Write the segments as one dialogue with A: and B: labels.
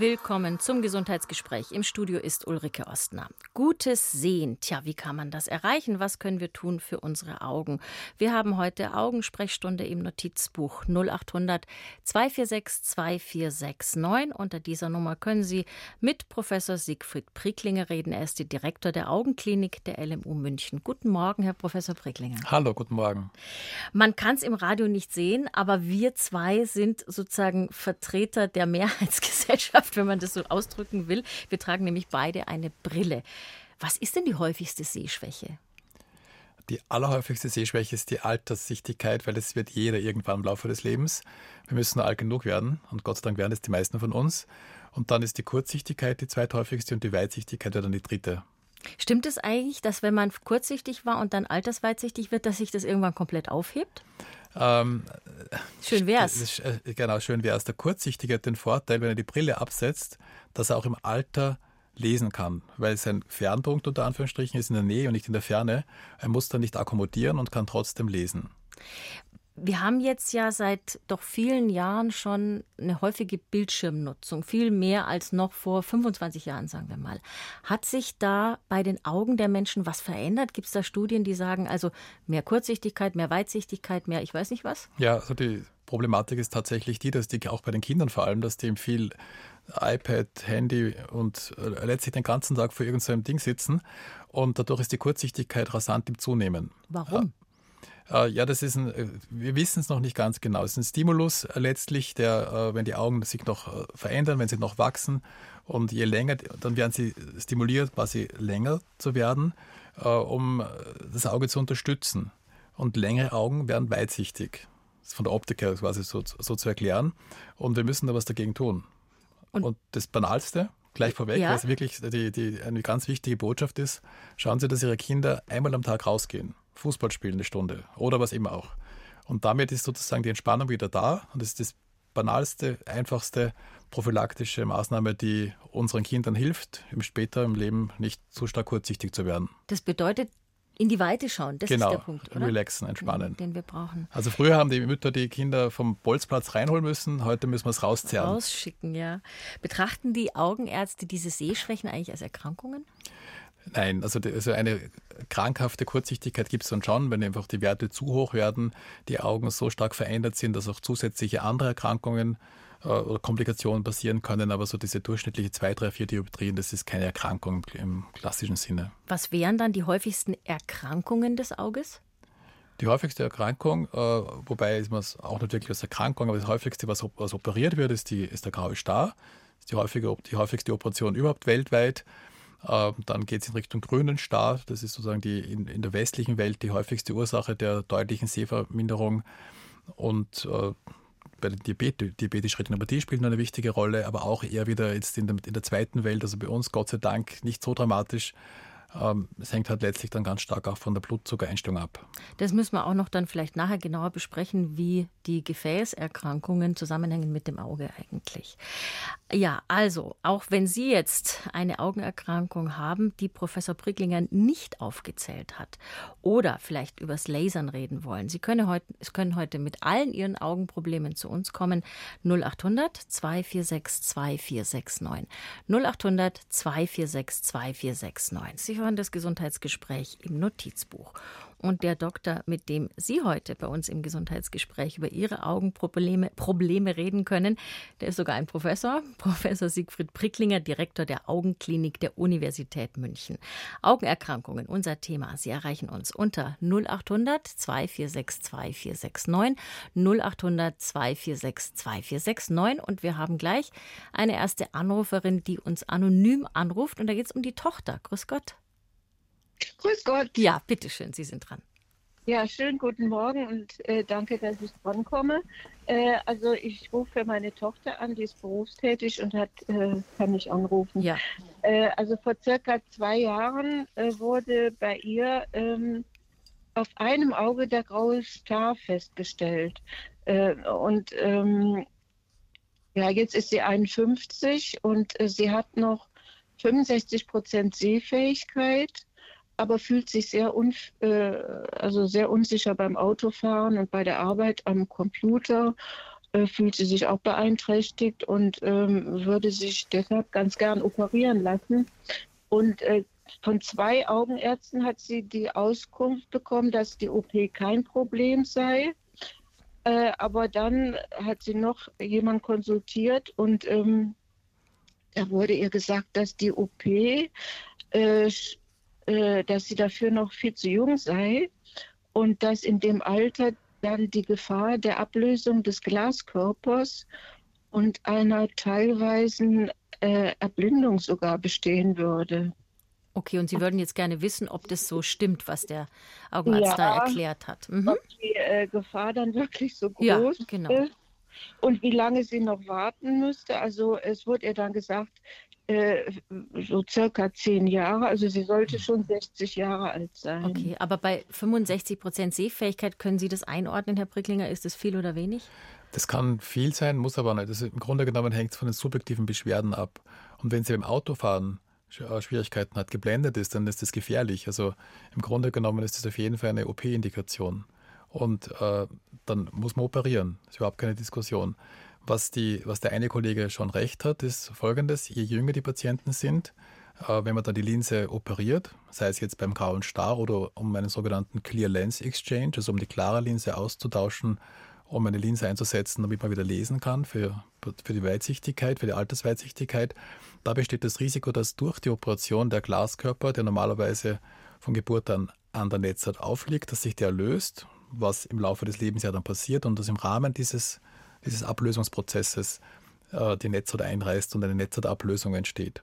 A: Willkommen zum Gesundheitsgespräch. Im Studio ist Ulrike Ostner. Gutes Sehen. Tja, wie kann man das erreichen? Was können wir tun für unsere Augen? Wir haben heute Augensprechstunde im Notizbuch 0800 246 2469. Unter dieser Nummer können Sie mit Professor Siegfried Pricklinger reden. Er ist der Direktor der Augenklinik der LMU München. Guten Morgen, Herr Professor Pricklinger.
B: Hallo, guten Morgen.
A: Man kann es im Radio nicht sehen, aber wir zwei sind sozusagen Vertreter der Mehrheitsgesellschaft Gesellschaft, wenn man das so ausdrücken will. Wir tragen nämlich beide eine Brille. Was ist denn die häufigste Sehschwäche?
B: Die allerhäufigste Sehschwäche ist die Alterssichtigkeit, weil es wird jeder irgendwann im Laufe des Lebens. Wir müssen nur alt genug werden und Gott sei Dank werden es die meisten von uns. Und dann ist die Kurzsichtigkeit die zweithäufigste und die Weitsichtigkeit wird dann die dritte.
A: Stimmt es eigentlich, dass wenn man kurzsichtig war und dann altersweitsichtig wird, dass sich das irgendwann komplett aufhebt? Ähm, schön wär's.
B: Äh, genau, schön wär's. Der Kurzsichtige hat den Vorteil, wenn er die Brille absetzt, dass er auch im Alter lesen kann, weil sein Fernpunkt unter Anführungsstrichen ist in der Nähe und nicht in der Ferne. Er muss dann nicht akkommodieren und kann trotzdem lesen.
A: Wir haben jetzt ja seit doch vielen Jahren schon eine häufige Bildschirmnutzung, viel mehr als noch vor 25 Jahren, sagen wir mal. Hat sich da bei den Augen der Menschen was verändert? Gibt es da Studien, die sagen, also mehr Kurzsichtigkeit, mehr Weitsichtigkeit, mehr ich weiß nicht was?
B: Ja, also die Problematik ist tatsächlich die, dass die auch bei den Kindern vor allem, dass die viel iPad, Handy und äh, letztlich den ganzen Tag vor irgendeinem Ding sitzen und dadurch ist die Kurzsichtigkeit rasant im Zunehmen.
A: Warum?
B: Äh, ja, das ist ein, äh, wir wissen es noch nicht ganz genau. Es ist ein Stimulus äh, letztlich, der, wenn die Augen sich noch verändern, wenn sie noch wachsen und je länger, dann werden sie stimuliert, quasi länger zu werden, um das Auge zu unterstützen. Und längere Augen werden weitsichtig. Das ist von der Optik her quasi so, so zu erklären. Und wir müssen da was dagegen tun. Und, und das Banalste, gleich vorweg, ja. was wirklich die, die, eine ganz wichtige Botschaft ist, schauen Sie, dass Ihre Kinder einmal am Tag rausgehen. Fußball spielen eine Stunde oder was immer auch. Und damit ist sozusagen die Entspannung wieder da und das ist das banalste, einfachste prophylaktische Maßnahme, die unseren Kindern hilft, im später im Leben nicht zu stark kurzsichtig zu werden.
A: Das bedeutet, in die Weite schauen, das
B: genau,
A: ist der Punkt, oder?
B: relaxen, entspannen.
A: Den, den, wir brauchen.
B: Also früher haben die Mütter die Kinder vom Bolzplatz reinholen müssen, heute müssen wir es rauszerren.
A: Rausschicken, ja. Betrachten die Augenärzte diese Sehschwächen eigentlich als Erkrankungen?
B: Nein, also, also eine krankhafte Kurzsichtigkeit gibt es dann schon, wenn einfach die Werte zu hoch werden, die Augen so stark verändert sind, dass auch zusätzliche andere Erkrankungen äh, oder Komplikationen passieren können. Aber so diese durchschnittliche 2, 3, 4 Dioptrien, das ist keine Erkrankung im klassischen Sinne.
A: Was wären dann die häufigsten Erkrankungen des Auges?
B: Die häufigste Erkrankung, äh, wobei ist man es auch nicht wirklich als Erkrankung, aber das häufigste, was, was operiert wird, ist, die, ist der graue Star. Das ist die, häufige, die häufigste Operation überhaupt weltweit. Ähm, dann geht es in Richtung grünen Star. Das ist sozusagen die in, in, der westlichen Welt die häufigste Ursache der deutlichen Sehverminderung. Und äh, bei der Diabetes, diabetische Retinopathie spielt eine wichtige Rolle, aber auch eher wieder jetzt in der, in der zweiten Welt, also bei uns Gott sei Dank nicht so dramatisch, es hängt halt letztlich dann ganz stark auch von der Blutzuckereinstellung ab.
A: Das müssen wir auch noch dann vielleicht nachher genauer besprechen, wie die Gefäßerkrankungen zusammenhängen mit dem Auge eigentlich. Ja, also, auch wenn Sie jetzt eine Augenerkrankung haben, die Professor Pricklinger nicht aufgezählt hat oder vielleicht übers Lasern reden wollen, Sie können heute, können heute mit allen Ihren Augenproblemen zu uns kommen. 0800 246 2469. 0800 246 2469. Sie hören das Gesundheitsgespräch im Notizbuch. Und der Doktor, mit dem Sie heute bei uns im Gesundheitsgespräch über Ihre Augenprobleme Probleme reden können, der ist sogar ein Professor, Professor Siegfried Pricklinger, Direktor der Augenklinik der Universität München. Augenerkrankungen, unser Thema. Sie erreichen uns unter 0800 246 2469 0800 246 2469 und wir haben gleich eine erste Anruferin, die uns anonym anruft und da geht es um die Tochter. Grüß Gott.
C: Grüß Gott.
A: Ja, bitteschön, Sie sind dran.
C: Ja, schönen guten Morgen und äh, danke, dass ich drankomme. Äh, also ich rufe für meine Tochter an, die ist berufstätig und hat, äh, kann mich anrufen.
A: Ja.
C: Äh, also vor circa zwei Jahren äh, wurde bei ihr ähm, auf einem Auge der graue Star festgestellt. Äh, und ähm, ja, jetzt ist sie 51 und sie hat noch 65 Prozent Sehfähigkeit aber fühlt sich sehr, un, äh, also sehr unsicher beim Autofahren und bei der Arbeit am Computer. Äh, fühlt sie sich auch beeinträchtigt und ähm, würde sich deshalb ganz gern operieren lassen. Und äh, von zwei Augenärzten hat sie die Auskunft bekommen, dass die OP kein Problem sei. Äh, aber dann hat sie noch jemand konsultiert und ähm, da wurde ihr gesagt, dass die OP, äh, dass sie dafür noch viel zu jung sei und dass in dem Alter dann die Gefahr der Ablösung des Glaskörpers und einer teilweisen äh, Erblindung sogar bestehen würde.
A: Okay, und Sie würden jetzt gerne wissen, ob das so stimmt, was der Augenarzt ja, da erklärt hat.
C: Mhm. Ob die äh, Gefahr dann wirklich so groß ja, genau. ist und wie lange sie noch warten müsste. Also es wurde ihr dann gesagt, so circa zehn Jahre. Also sie sollte schon 60 Jahre alt sein.
A: Okay, aber bei 65 Prozent Sehfähigkeit können Sie das einordnen, Herr Bricklinger? Ist das viel oder wenig?
B: Das kann viel sein, muss aber nicht. Das Im Grunde genommen hängt es von den subjektiven Beschwerden ab. Und wenn Sie beim Autofahren äh, Schwierigkeiten hat, geblendet ist, dann ist das gefährlich. Also im Grunde genommen ist das auf jeden Fall eine OP-Indikation. Und äh, dann muss man operieren. Das ist überhaupt keine Diskussion. Was, die, was der eine Kollege schon recht hat, ist folgendes: Je jünger die Patienten sind, äh, wenn man dann die Linse operiert, sei es jetzt beim grauen Star oder um einen sogenannten Clear Lens Exchange, also um die klare Linse auszutauschen, um eine Linse einzusetzen, damit man wieder lesen kann für, für die Weitsichtigkeit, für die Altersweitsichtigkeit. Da besteht das Risiko, dass durch die Operation der Glaskörper, der normalerweise von Geburt an an der Netzhaut aufliegt, dass sich der löst, was im Laufe des Lebens ja dann passiert und dass im Rahmen dieses, dieses Ablösungsprozesses äh, die Netzhaut einreißt und eine Netzhautablösung entsteht.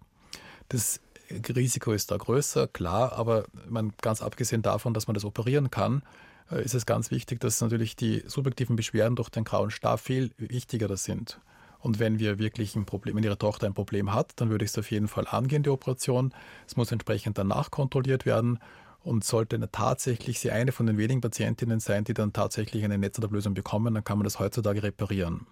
B: Das Risiko ist da größer, klar, aber man, ganz abgesehen davon, dass man das operieren kann, äh, ist es ganz wichtig, dass natürlich die subjektiven Beschwerden durch den grauen Star viel wichtiger sind. Und wenn wir wirklich ein Problem, wenn Ihre Tochter ein Problem hat, dann würde ich es auf jeden Fall angehen, die Operation. Es muss entsprechend danach kontrolliert werden. Und sollte tatsächlich sie eine von den wenigen Patientinnen sein, die dann tatsächlich eine Netzhautablösung bekommen, dann kann man das heutzutage reparieren.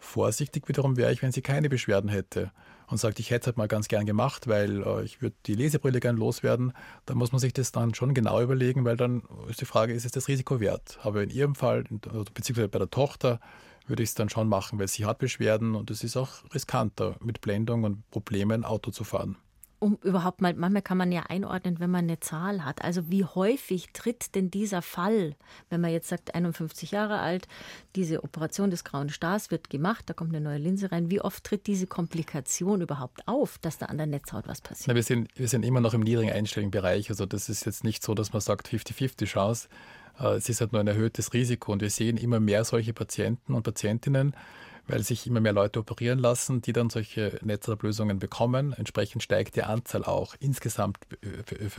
B: Vorsichtig wiederum wäre ich, wenn sie keine Beschwerden hätte und sagt, ich hätte es halt mal ganz gern gemacht, weil äh, ich würde die Lesebrille gern loswerden, dann muss man sich das dann schon genau überlegen, weil dann ist die Frage, ist es das Risiko wert? Aber in ihrem Fall, beziehungsweise bei der Tochter, würde ich es dann schon machen, weil sie hat Beschwerden und es ist auch riskanter, mit Blendung und Problemen Auto zu fahren
A: um überhaupt mal, manchmal kann man ja einordnen, wenn man eine Zahl hat. Also wie häufig tritt denn dieser Fall, wenn man jetzt sagt, 51 Jahre alt, diese Operation des grauen Stars wird gemacht, da kommt eine neue Linse rein. Wie oft tritt diese Komplikation überhaupt auf, dass da an der Netzhaut was passiert?
B: Na, wir, sind, wir sind immer noch im niedrigen einstelligen Bereich. Also das ist jetzt nicht so, dass man sagt 50-50 Chance. Äh, es ist halt nur ein erhöhtes Risiko und wir sehen immer mehr solche Patienten und Patientinnen, weil sich immer mehr Leute operieren lassen, die dann solche Netzablösungen bekommen. Entsprechend steigt die Anzahl auch insgesamt,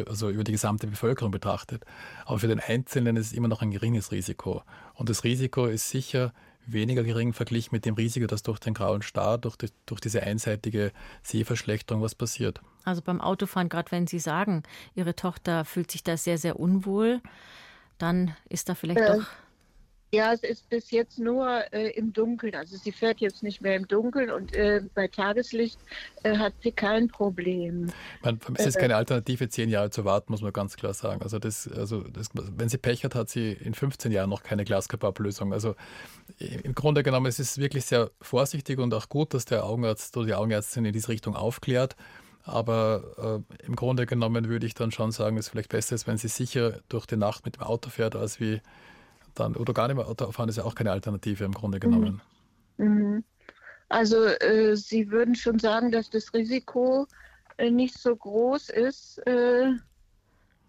B: also über die gesamte Bevölkerung betrachtet. Aber für den Einzelnen ist es immer noch ein geringes Risiko. Und das Risiko ist sicher weniger gering verglichen mit dem Risiko, dass durch den grauen Star, durch, die, durch diese einseitige Sehverschlechterung was passiert.
A: Also beim Autofahren, gerade wenn Sie sagen, Ihre Tochter fühlt sich da sehr, sehr unwohl, dann ist da vielleicht äh. doch
C: ja, es ist bis jetzt nur äh, im Dunkeln. Also sie fährt jetzt nicht mehr im Dunkeln und äh, bei Tageslicht äh, hat sie kein Problem.
B: Man, es ist keine Alternative, zehn Jahre zu warten, muss man ganz klar sagen. Also, das, also das, wenn sie Pech hat, hat sie in 15 Jahren noch keine Glaskörperablösung. Also im Grunde genommen es ist es wirklich sehr vorsichtig und auch gut, dass der Augenarzt oder die Augenärztin in diese Richtung aufklärt. Aber äh, im Grunde genommen würde ich dann schon sagen, dass es vielleicht besser ist, wenn sie sicher durch die Nacht mit dem Auto fährt, als wie dann oder gar nicht mehr Autofahren ist ja auch keine Alternative im Grunde genommen.
C: Mhm. mhm. Also äh, Sie würden schon sagen, dass das Risiko äh, nicht so groß ist, äh,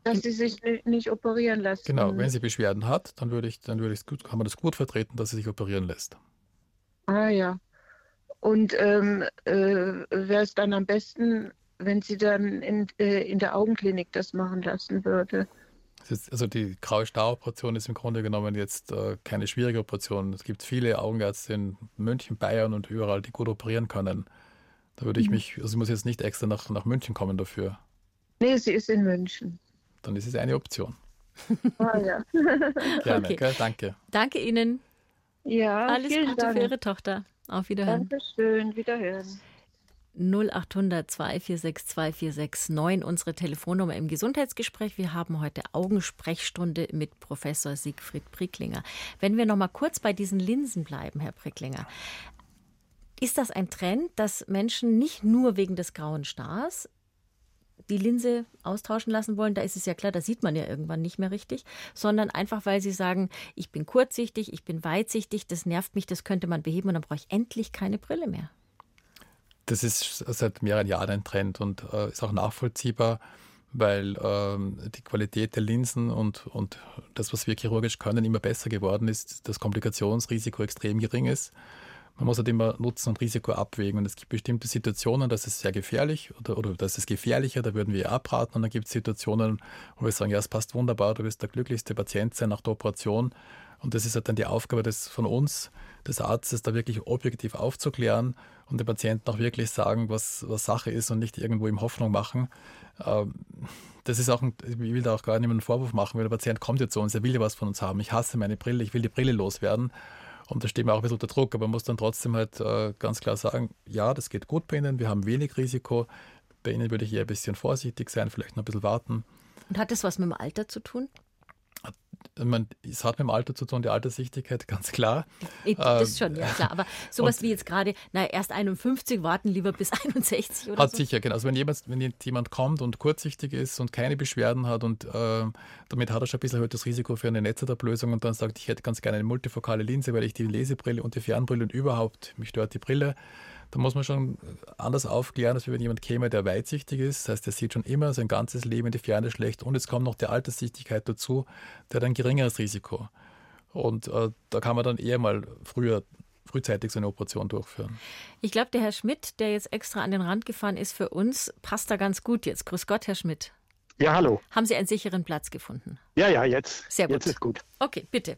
C: dass sie sich nicht operieren lassen.
B: Genau, wenn sie Beschwerden hat, dann würde ich, dann würde ich gut, kann man das gut vertreten, dass sie sich operieren lässt.
C: Ah ja. Und ähm, äh, wäre es dann am besten, wenn sie dann in, äh, in der Augenklinik das machen lassen würde?
B: Also die graue Star-Operation ist im Grunde genommen jetzt äh, keine schwierige Operation. Es gibt viele Augenärzte in München, Bayern und überall, die gut operieren können. Da würde ich mhm. mich, also ich muss jetzt nicht extra nach, nach München kommen dafür.
C: Nee, sie ist in München.
B: Dann ist es eine Option.
C: Ah ja.
B: Gerne, okay. gell? danke.
A: Danke Ihnen.
C: Ja,
A: Alles Gute Dank. für Ihre Tochter. Auf Wiederhören.
C: Dankeschön, Wiederhören.
A: 0800 246 2469 unsere Telefonnummer im Gesundheitsgespräch. Wir haben heute Augensprechstunde mit Professor Siegfried Pricklinger. Wenn wir noch mal kurz bei diesen Linsen bleiben, Herr Pricklinger. Ist das ein Trend, dass Menschen nicht nur wegen des grauen Stars die Linse austauschen lassen wollen, da ist es ja klar, da sieht man ja irgendwann nicht mehr richtig, sondern einfach, weil sie sagen, ich bin kurzsichtig, ich bin weitsichtig, das nervt mich, das könnte man beheben und dann brauche ich endlich keine Brille mehr.
B: Das ist seit mehreren Jahren ein Trend und äh, ist auch nachvollziehbar, weil ähm, die Qualität der Linsen und, und das, was wir chirurgisch können, immer besser geworden ist, das Komplikationsrisiko extrem gering ist man muss halt immer Nutzen und Risiko abwägen. Und es gibt bestimmte Situationen, das ist sehr gefährlich oder, oder das ist gefährlicher, da würden wir abraten. Und dann gibt es Situationen, wo wir sagen, ja, es passt wunderbar, du wirst der glücklichste Patient sein nach der Operation. Und das ist halt dann die Aufgabe des, von uns, des Arztes, da wirklich objektiv aufzuklären und dem Patienten auch wirklich sagen, was, was Sache ist und nicht irgendwo ihm Hoffnung machen. Ähm, das ist auch, ein, ich will da auch gar niemanden einen Vorwurf machen, weil der Patient kommt jetzt zu uns, er will ja was von uns haben. Ich hasse meine Brille, ich will die Brille loswerden. Und da stehen wir auch ein bisschen unter Druck, aber man muss dann trotzdem halt äh, ganz klar sagen, ja, das geht gut bei Ihnen, wir haben wenig Risiko. Bei Ihnen würde ich eher ein bisschen vorsichtig sein, vielleicht noch ein bisschen warten.
A: Und hat das was mit dem Alter zu tun?
B: Meine, es hat mit dem Alter zu tun, die Alterssichtigkeit, ganz klar.
A: Das ist schon, ja klar. Aber sowas wie jetzt gerade, na, erst 51, warten lieber bis 61 oder
B: Hat
A: so.
B: sicher, genau. Also wenn jemand, wenn jemand kommt und kurzsichtig ist und keine Beschwerden hat und äh, damit hat er schon ein bisschen erhöhtes Risiko für eine Netzhautablösung und dann sagt, ich hätte ganz gerne eine multifokale Linse, weil ich die Lesebrille und die Fernbrille und überhaupt, mich stört die Brille, da muss man schon anders aufklären, als wenn jemand käme, der weitsichtig ist. Das heißt, der sieht schon immer sein ganzes Leben in die Ferne schlecht und jetzt kommt noch die Alterssichtigkeit dazu, der hat ein geringeres Risiko. Und äh, da kann man dann eher mal früher frühzeitig so eine Operation durchführen.
A: Ich glaube, der Herr Schmidt, der jetzt extra an den Rand gefahren ist für uns, passt da ganz gut jetzt. Grüß Gott, Herr Schmidt.
D: Ja, hallo.
A: Haben Sie einen sicheren Platz gefunden?
D: Ja, ja, jetzt.
A: Sehr gut.
D: Jetzt ist gut.
A: Okay, bitte.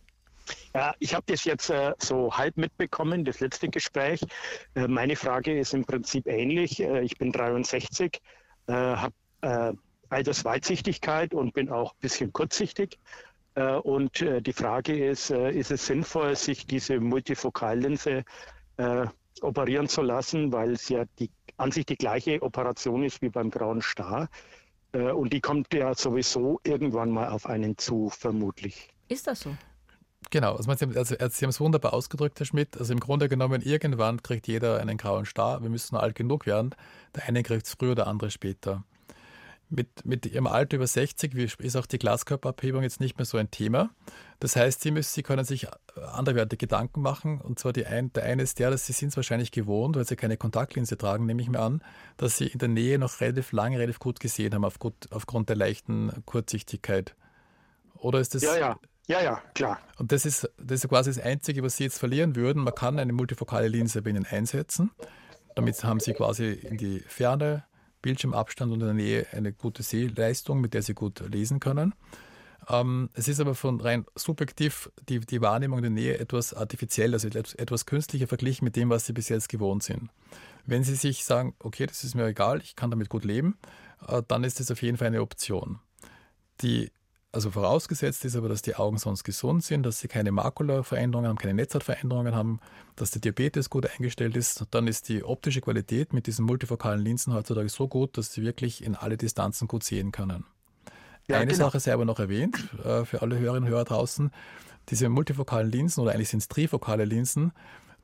D: Ja, ich habe das jetzt äh, so halb mitbekommen, das letzte Gespräch. Äh, meine Frage ist im Prinzip ähnlich. Äh, ich bin 63, habe äh, Altersweitsichtigkeit und bin auch ein bisschen kurzsichtig. Äh, und äh, die Frage ist, ist es sinnvoll, sich diese Multifokallinse operieren zu lassen, weil es ja die, an sich die gleiche Operation ist wie beim grauen Star. und die kommt ja sowieso irgendwann mal auf einen zu, vermutlich.
A: Ist das so?
B: Genau, also, also, Sie haben es wunderbar ausgedrückt, Herr Schmidt. Also im Grunde genommen, irgendwann kriegt jeder einen grauen Star. Wir müssen nur alt genug werden. Der eine kriegt es früher, der andere später. Mit, mit Ihrem Alter über 60 ist auch die Glaskörperabhebung jetzt nicht mehr so ein Thema. Das heißt, Sie, müssen, Sie können sich anderweitige Gedanken machen. Und zwar ein, der eine ist der, dass Sie sind es wahrscheinlich gewohnt, weil Sie keine Kontaktlinse tragen, nehme ich mir an, dass Sie in der Nähe noch relativ lange, relativ gut gesehen haben, aufgrund, aufgrund der leichten Kurzsichtigkeit. Oder ist das...
D: Ja, ja. Ja, ja, klar.
B: Und das ist, das ist quasi das Einzige, was Sie jetzt verlieren würden. Man kann eine multifokale Linse bei Ihnen einsetzen. Damit haben Sie quasi in die Ferne, Bildschirmabstand und in der Nähe eine gute Sehleistung, mit der Sie gut lesen können. Ähm, es ist aber von rein subjektiv die, die Wahrnehmung der Nähe etwas artifiziell, also etwas künstlicher verglichen mit dem, was Sie bis jetzt gewohnt sind. Wenn Sie sich sagen, okay, das ist mir egal, ich kann damit gut leben, äh, dann ist das auf jeden Fall eine Option. Die also vorausgesetzt ist aber, dass die Augen sonst gesund sind, dass sie keine Makulaveränderungen haben, keine Netzhautveränderungen haben, dass der Diabetes gut eingestellt ist. Dann ist die optische Qualität mit diesen multifokalen Linsen heutzutage so gut, dass sie wirklich in alle Distanzen gut sehen können. Ja, Eine genau. Sache sei aber noch erwähnt, äh, für alle Hörerinnen und Hörer draußen. Diese multifokalen Linsen oder eigentlich sind es trifokale Linsen,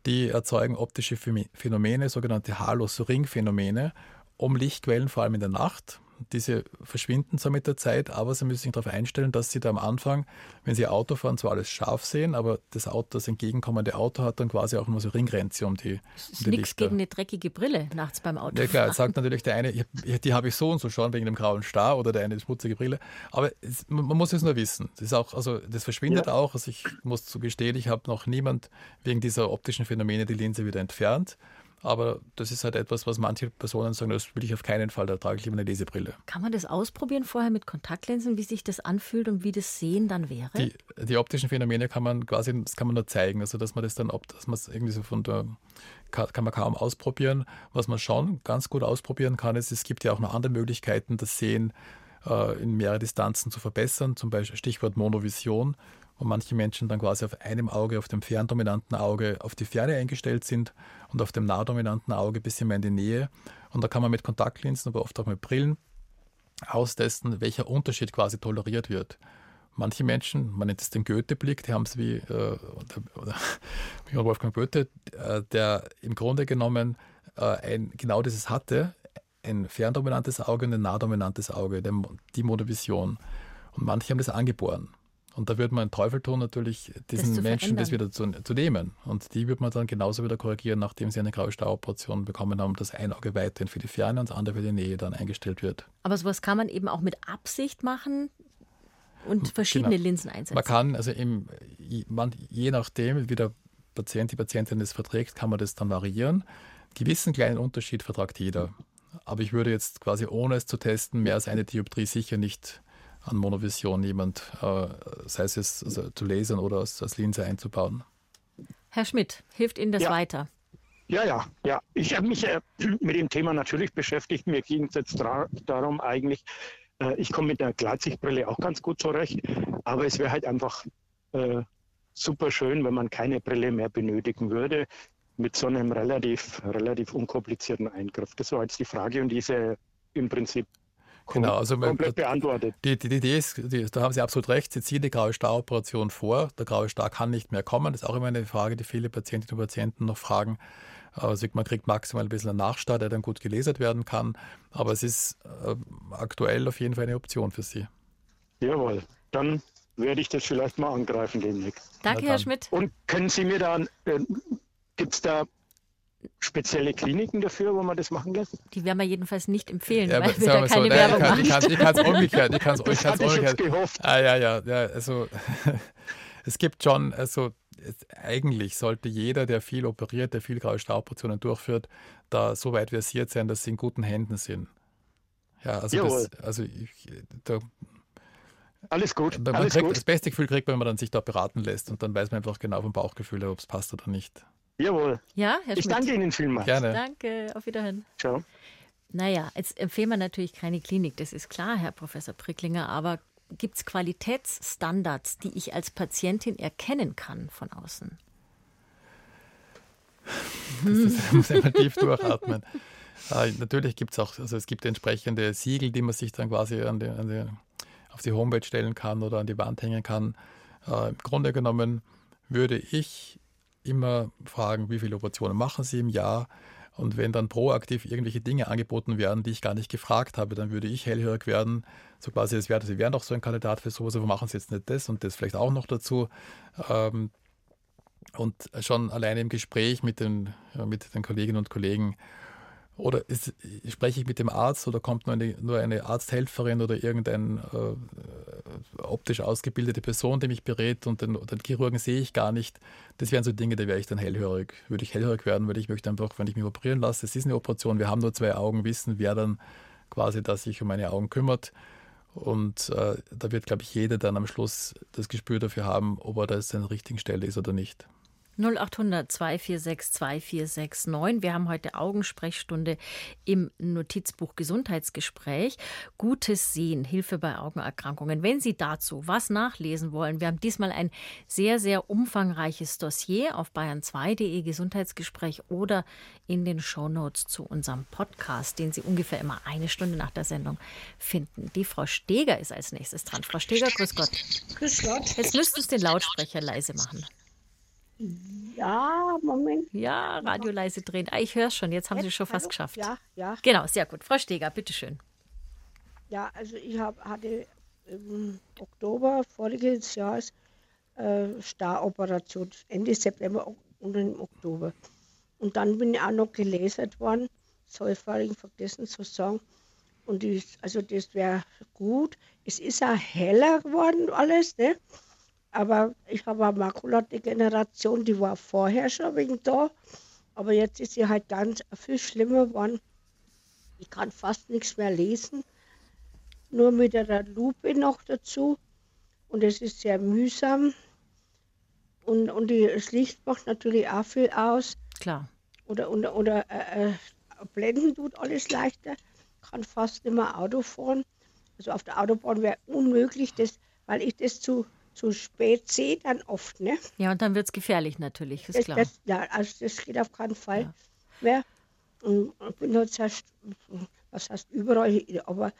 B: die erzeugen optische Phänomene, sogenannte Halos-Ring-Phänomene, um Lichtquellen, vor allem in der Nacht, diese verschwinden zwar mit der Zeit, aber Sie müssen sich darauf einstellen, dass Sie da am Anfang, wenn Sie Auto fahren, zwar alles scharf sehen, aber das Auto, das entgegenkommende Auto hat dann quasi auch nur so Ringgrenze um die.
A: Das ist um nichts gegen eine dreckige Brille nachts beim Auto.
B: Ja klar, jetzt sagt natürlich der eine, die habe ich so und so schon wegen dem grauen Star oder der eine die schmutzige Brille. Aber es, man muss es nur wissen. Das ist auch, also das verschwindet ja. auch. Also ich muss zugestehen, ich habe noch niemand wegen dieser optischen Phänomene die Linse wieder entfernt. Aber das ist halt etwas, was manche Personen sagen, das will ich auf keinen Fall, da trage ich lieber eine Lesebrille.
A: Kann man das ausprobieren vorher mit Kontaktlinsen, wie sich das anfühlt und wie das Sehen dann wäre?
B: Die, die optischen Phänomene kann man quasi, das kann man nur zeigen, also dass man das dann, dass man es irgendwie so von der, kann man kaum ausprobieren. Was man schon ganz gut ausprobieren kann, ist, es gibt ja auch noch andere Möglichkeiten, das Sehen äh, in mehrere Distanzen zu verbessern, zum Beispiel Stichwort Monovision wo manche Menschen dann quasi auf einem Auge, auf dem ferndominanten Auge auf die Ferne eingestellt sind und auf dem nahdominanten Auge ein bisschen mehr in die Nähe. Und da kann man mit Kontaktlinsen, aber oft auch mit Brillen austesten, welcher Unterschied quasi toleriert wird. Manche Menschen, man nennt es den Goethe-Blick, die haben es wie, äh, oder Wolfgang Goethe, äh, der im Grunde genommen äh, ein, genau dieses hatte, ein ferndominantes Auge und ein nahdominantes Auge, die Monovision. Und manche haben das angeboren. Und da würde man einen Teufel tun, natürlich diesen das Menschen das wieder zu, zu, nehmen. Und die würde man dann genauso wieder korrigieren, nachdem sie eine graue Stauoperation bekommen haben, dass ein Auge weiterhin für die Ferne und das andere für die Nähe dann eingestellt wird.
A: Aber sowas kann man eben auch mit Absicht machen und verschiedene genau. Linsen einsetzen.
B: Man kann, also im, man, je nachdem, wie der Patient, die Patientin es verträgt, kann man das dann variieren. Gewissen kleinen Unterschied vertragt jeder. Aber ich würde jetzt quasi ohne es zu testen mehr als eine Dioptrie sicher nicht an Monovision jemand, äh, sei es jetzt also zu lasern oder als, als Linse einzubauen.
A: Herr Schmidt, hilft Ihnen das
D: ja.
A: weiter?
D: Ja, ja, ja. Ich habe mich äh, mit dem Thema natürlich beschäftigt. Mir ging es jetzt darum eigentlich, äh, ich komme mit der Gleitsichtbrille auch ganz gut zurecht, aber es wäre halt einfach äh, super schön, wenn man keine Brille mehr benötigen würde mit so einem relativ, relativ unkomplizierten Eingriff. Das war jetzt die Frage und diese im Prinzip
B: Genau, also
D: komplett beantwortet.
B: Die, die, die Idee ist, die, da haben Sie absolut recht, Sie ziehen die graue Star-Operation vor. Der graue Star kann nicht mehr kommen. Das ist auch immer eine Frage, die viele Patientinnen und Patienten noch fragen. Also man kriegt maximal ein bisschen einen Nachstar, der dann gut gelesert werden kann. Aber es ist äh, aktuell auf jeden Fall eine Option für Sie.
D: Jawohl, dann werde ich das vielleicht mal angreifen demnächst.
A: Danke, Herr Schmidt.
D: Und können Sie mir dann, äh, gibt es da spezielle Kliniken dafür, wo man das machen lässt?
A: Die werden wir jedenfalls nicht empfehlen, ja, weil wir da keine so, Werbung
B: machen. Ich kann es umgekehrt. Ich kann es umgekehrt. Gehofft. Ah, ja, ja, ja. Also, es gibt schon, also eigentlich sollte jeder, der viel operiert, der viel graue Staubportionen durchführt, da so weit versiert sein, dass sie in guten Händen sind. Ja, also, das, also ich, da,
D: alles gut.
B: Man
D: alles
B: kriegt,
D: gut.
B: Das beste Gefühl kriegt man, wenn man dann sich da beraten lässt und dann weiß man einfach genau vom Bauchgefühl, ob es passt oder nicht.
D: Jawohl.
A: Ja, Herr
D: Ich danke Ihnen vielmals.
B: Gerne.
A: Danke, auf Wiederhören.
D: Ciao.
A: Naja, jetzt empfehlen wir natürlich keine Klinik, das ist klar, Herr Professor Pricklinger, aber gibt es Qualitätsstandards, die ich als Patientin erkennen kann von außen?
B: Das ist, da muss einmal tief durchatmen. Äh, natürlich gibt es auch, also es gibt entsprechende Siegel, die man sich dann quasi an die, an die, auf die Homepage stellen kann oder an die Wand hängen kann. Äh, Im Grunde genommen würde ich immer fragen, wie viele Operationen machen Sie im Jahr? Und wenn dann proaktiv irgendwelche Dinge angeboten werden, die ich gar nicht gefragt habe, dann würde ich hellhörig werden. So quasi, es wäre, Sie wären doch so ein Kandidat für sowas, aber machen Sie jetzt nicht das und das vielleicht auch noch dazu. Ähm, und schon alleine im Gespräch mit den, mit den Kolleginnen und Kollegen oder ist, spreche ich mit dem Arzt oder kommt nur eine, nur eine Arzthelferin oder irgendeine äh, optisch ausgebildete Person, die mich berät und den, den, Chirurgen sehe ich gar nicht. Das wären so Dinge, da wäre ich dann hellhörig. Würde ich hellhörig werden, weil ich möchte einfach, wenn ich mich operieren lasse, es ist eine Operation, wir haben nur zwei Augen, wissen, wer dann quasi, dass sich um meine Augen kümmert. Und äh, da wird, glaube ich, jeder dann am Schluss das Gespür dafür haben, ob er da an der richtigen Stelle ist oder nicht.
A: 0800 246 2469. Wir haben heute Augensprechstunde im Notizbuch Gesundheitsgespräch. Gutes Sehen, Hilfe bei Augenerkrankungen. Wenn Sie dazu was nachlesen wollen, wir haben diesmal ein sehr, sehr umfangreiches Dossier auf bayern2.de Gesundheitsgespräch oder in den Shownotes zu unserem Podcast, den Sie ungefähr immer eine Stunde nach der Sendung finden. Die Frau Steger ist als nächstes dran. Frau Steger, grüß Gott.
E: Grüß Gott.
A: Jetzt müsstest du den Lautsprecher leise machen.
E: Ja, Moment.
A: Ja, Radio leise drehen. Ah, ich höre es schon, jetzt haben Sie schon fast
E: Hallo?
A: geschafft.
E: Ja, ja.
A: Genau, sehr gut. Frau Steger, bitteschön.
E: Ja, also ich hab, hatte im Oktober voriges Jahres äh, Staroperation, Ende September und im Oktober. Und dann bin ich auch noch gelasert worden, das habe ich vergessen zu sagen. Und ich, also das wäre gut. Es ist auch heller geworden alles, ne? Aber ich habe eine Makuladegeneration, die war vorher schon wegen da. Aber jetzt ist sie halt ganz viel schlimmer geworden. Ich kann fast nichts mehr lesen. Nur mit einer Lupe noch dazu. Und es ist sehr mühsam. Und, und die, das Licht macht natürlich auch viel aus.
A: Klar.
E: Oder, oder, oder äh, äh blenden tut alles leichter. Kann fast nicht mehr Auto fahren. Also auf der Autobahn wäre unmöglich, das, weil ich das zu zu spät sehe, dann oft. Ne?
A: Ja, und dann wird es gefährlich natürlich, ist
E: das,
A: klar.
E: Das, ja, also das geht auf keinen Fall ja. mehr. Und ich bin halt zuerst, was heißt überall, aber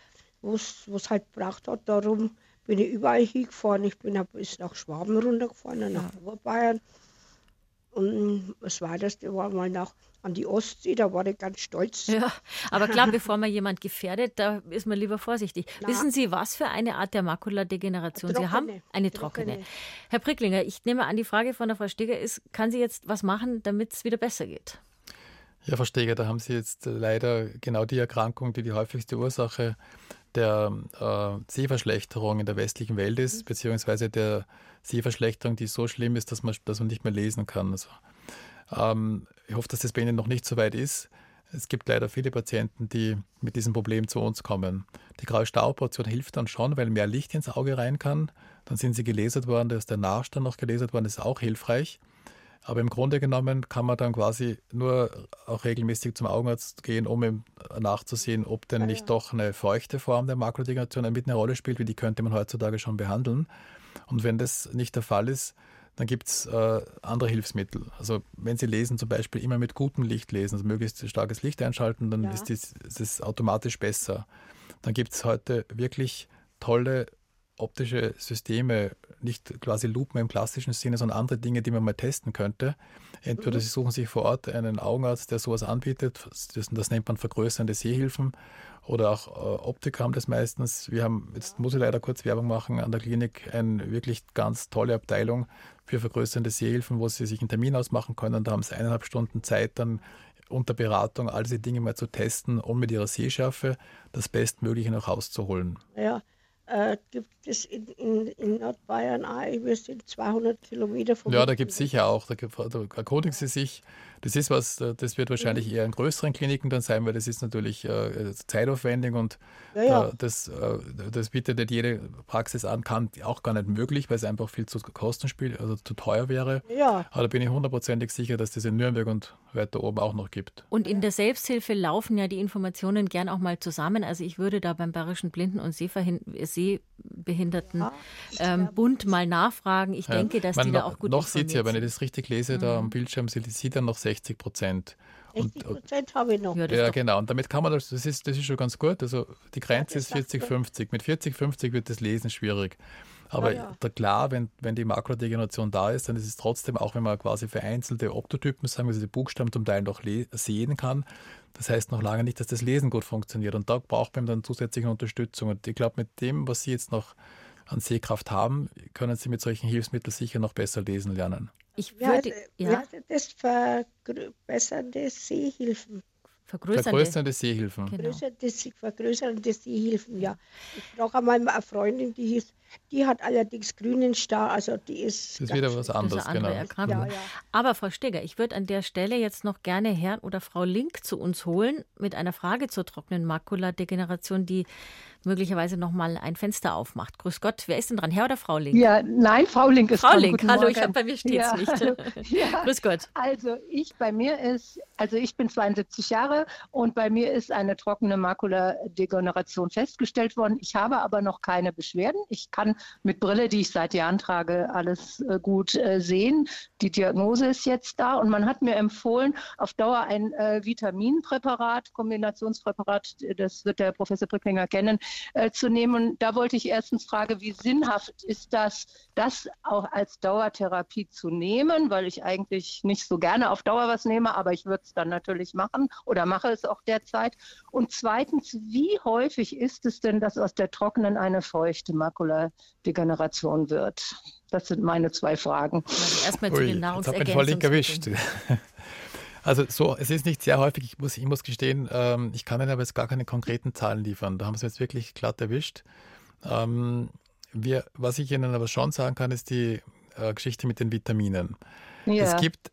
E: wo es halt braucht hat, darum bin ich überall hingefahren. Ich bin bis nach Schwaben runtergefahren, nach Oberbayern. Und das weiteste war mal nach an die Ostsee, da war ich ganz stolz.
A: Ja, aber klar, bevor man jemand gefährdet, da ist man lieber vorsichtig. Na, Wissen Sie, was für eine Art der Makuladegeneration Sie haben? Eine trockene. trockene. Herr Pricklinger, ich nehme an, die Frage von der Frau Steger ist, kann sie jetzt was machen, damit es wieder besser geht?
B: Ja, Frau Steger, da haben Sie jetzt leider genau die Erkrankung, die die häufigste Ursache der äh, Sehverschlechterung in der westlichen Welt ist, mhm. beziehungsweise der Sehverschlechterung, die so schlimm ist, dass man, dass man nicht mehr lesen kann. Also, ähm, ich hoffe, dass das bei Ihnen noch nicht so weit ist. Es gibt leider viele Patienten, die mit diesem Problem zu uns kommen. Die graue Stauoperation hilft dann schon, weil mehr Licht ins Auge rein kann. Dann sind sie gelasert worden, da ist der Nachstand noch gelasert worden, das ist auch hilfreich. Aber im Grunde genommen kann man dann quasi nur auch regelmäßig zum Augenarzt gehen, um nachzusehen, ob denn nicht doch eine feuchte Form der Makrodegeneration mit eine Rolle spielt, wie die könnte man heutzutage schon behandeln. Und wenn das nicht der Fall ist, dann gibt es äh, andere Hilfsmittel. Also wenn Sie lesen, zum Beispiel immer mit gutem Licht lesen, also möglichst starkes Licht einschalten, dann ja. ist es automatisch besser. Dann gibt es heute wirklich tolle optische Systeme, nicht quasi Lupen im klassischen Sinne, sondern andere Dinge, die man mal testen könnte. Entweder mhm. Sie suchen sich vor Ort einen Augenarzt, der sowas anbietet, das, das nennt man vergrößernde Sehhilfen, oder auch äh, Optiker haben das meistens. Wir haben, jetzt muss ich leider kurz Werbung machen, an der Klinik eine wirklich ganz tolle Abteilung für vergrößernde Sehhilfen, wo Sie sich einen Termin ausmachen können. Da haben Sie eineinhalb Stunden Zeit, dann unter Beratung all diese Dinge mal zu testen, um mit Ihrer Sehschärfe das Bestmögliche noch rauszuholen.
E: Ja, äh, gibt es in, in, in Nordbayern auch, wir sind 200 Kilometer
B: von Ja, da gibt es sicher auch, da, da erkundigen Sie sich. Das ist was, das wird wahrscheinlich mhm. eher in größeren Kliniken dann sein, weil das ist natürlich äh, zeitaufwendig und ja, ja. Äh, das, äh, das bietet nicht jede Praxis an, kann auch gar nicht möglich, weil es einfach viel zu Kosten spielt, also zu teuer wäre. Ja. Aber da bin ich hundertprozentig sicher, dass das in Nürnberg und weiter oben auch noch gibt.
A: Und in der Selbsthilfe laufen ja die Informationen gern auch mal zusammen. Also ich würde da beim Bayerischen Blinden- und Sehbehinderten ja, ähm, Bund mal nachfragen. Ich denke, dass Man die da auch gut
B: Noch sieht sie, ja, wenn ich das richtig lese, mhm. da am Bildschirm, sie sieht dann noch 60 Prozent.
E: 60 Prozent habe ich noch.
B: Ja, ja genau. Und damit kann man das, das ist, das ist schon ganz gut. Also die Grenze ja, ist 40, 50. Mit 40, 50 wird das Lesen schwierig. Aber ja, ja. klar, wenn, wenn die Makrodegeneration da ist, dann ist es trotzdem, auch wenn man quasi vereinzelte Optotypen, sagen wir, die Buchstaben zum Teil noch sehen kann, das heißt noch lange nicht, dass das Lesen gut funktioniert. Und da braucht man dann zusätzliche Unterstützung. Und ich glaube, mit dem, was Sie jetzt noch an Sehkraft haben, können Sie mit solchen Hilfsmitteln sicher noch besser lesen lernen.
A: Ich würde,
E: ja, ja. das verbessernde Sehhilfen.
B: Vergrößernde, vergrößernde Sehhilfen.
E: Genau. Vergrößernde, vergrößernde Sehhilfen, ja. Ich frage einmal eine Freundin, die hieß, die hat allerdings grünen Star, also die ist.
B: Das ist wieder was anderes,
A: andere genau. Ja, ja. Aber Frau Steger, ich würde an der Stelle jetzt noch gerne Herrn oder Frau Link zu uns holen mit einer Frage zur trockenen Makuladegeneration, die möglicherweise noch mal ein Fenster aufmacht. Grüß Gott, wer ist denn dran, Herr oder Frau Link?
F: Ja, nein, Frau Link ist
A: Frau dran. Link, hallo, ich habe bei mir steht's ja. nicht.
F: ja. Grüß Gott. Also ich bei mir ist, also ich bin 72 Jahre und bei mir ist eine trockene Makuladegeneration festgestellt worden. Ich habe aber noch keine Beschwerden. Ich kann mit Brille, die ich seit Jahren trage, alles äh, gut äh, sehen. Die Diagnose ist jetzt da und man hat mir empfohlen, auf Dauer ein äh, Vitaminpräparat, Kombinationspräparat, das wird der Professor Prickinger kennen, äh, zu nehmen. da wollte ich erstens fragen, wie sinnhaft ist das, das auch als Dauertherapie zu nehmen, weil ich eigentlich nicht so gerne auf Dauer was nehme, aber ich würde es dann natürlich machen oder mache es auch derzeit. Und zweitens, wie häufig ist es denn, dass aus der trockenen eine feuchte Makuladegeneration wird? Das sind meine zwei Fragen.
A: Also erstmal zu den
B: Nahrungsergänzungsmitteln. Also so, es ist nicht sehr häufig, ich muss, ich muss gestehen, ähm, ich kann Ihnen aber jetzt gar keine konkreten Zahlen liefern. Da haben Sie jetzt wirklich glatt erwischt. Ähm, wir, was ich Ihnen aber schon sagen kann, ist die äh, Geschichte mit den Vitaminen. Ja. Es gibt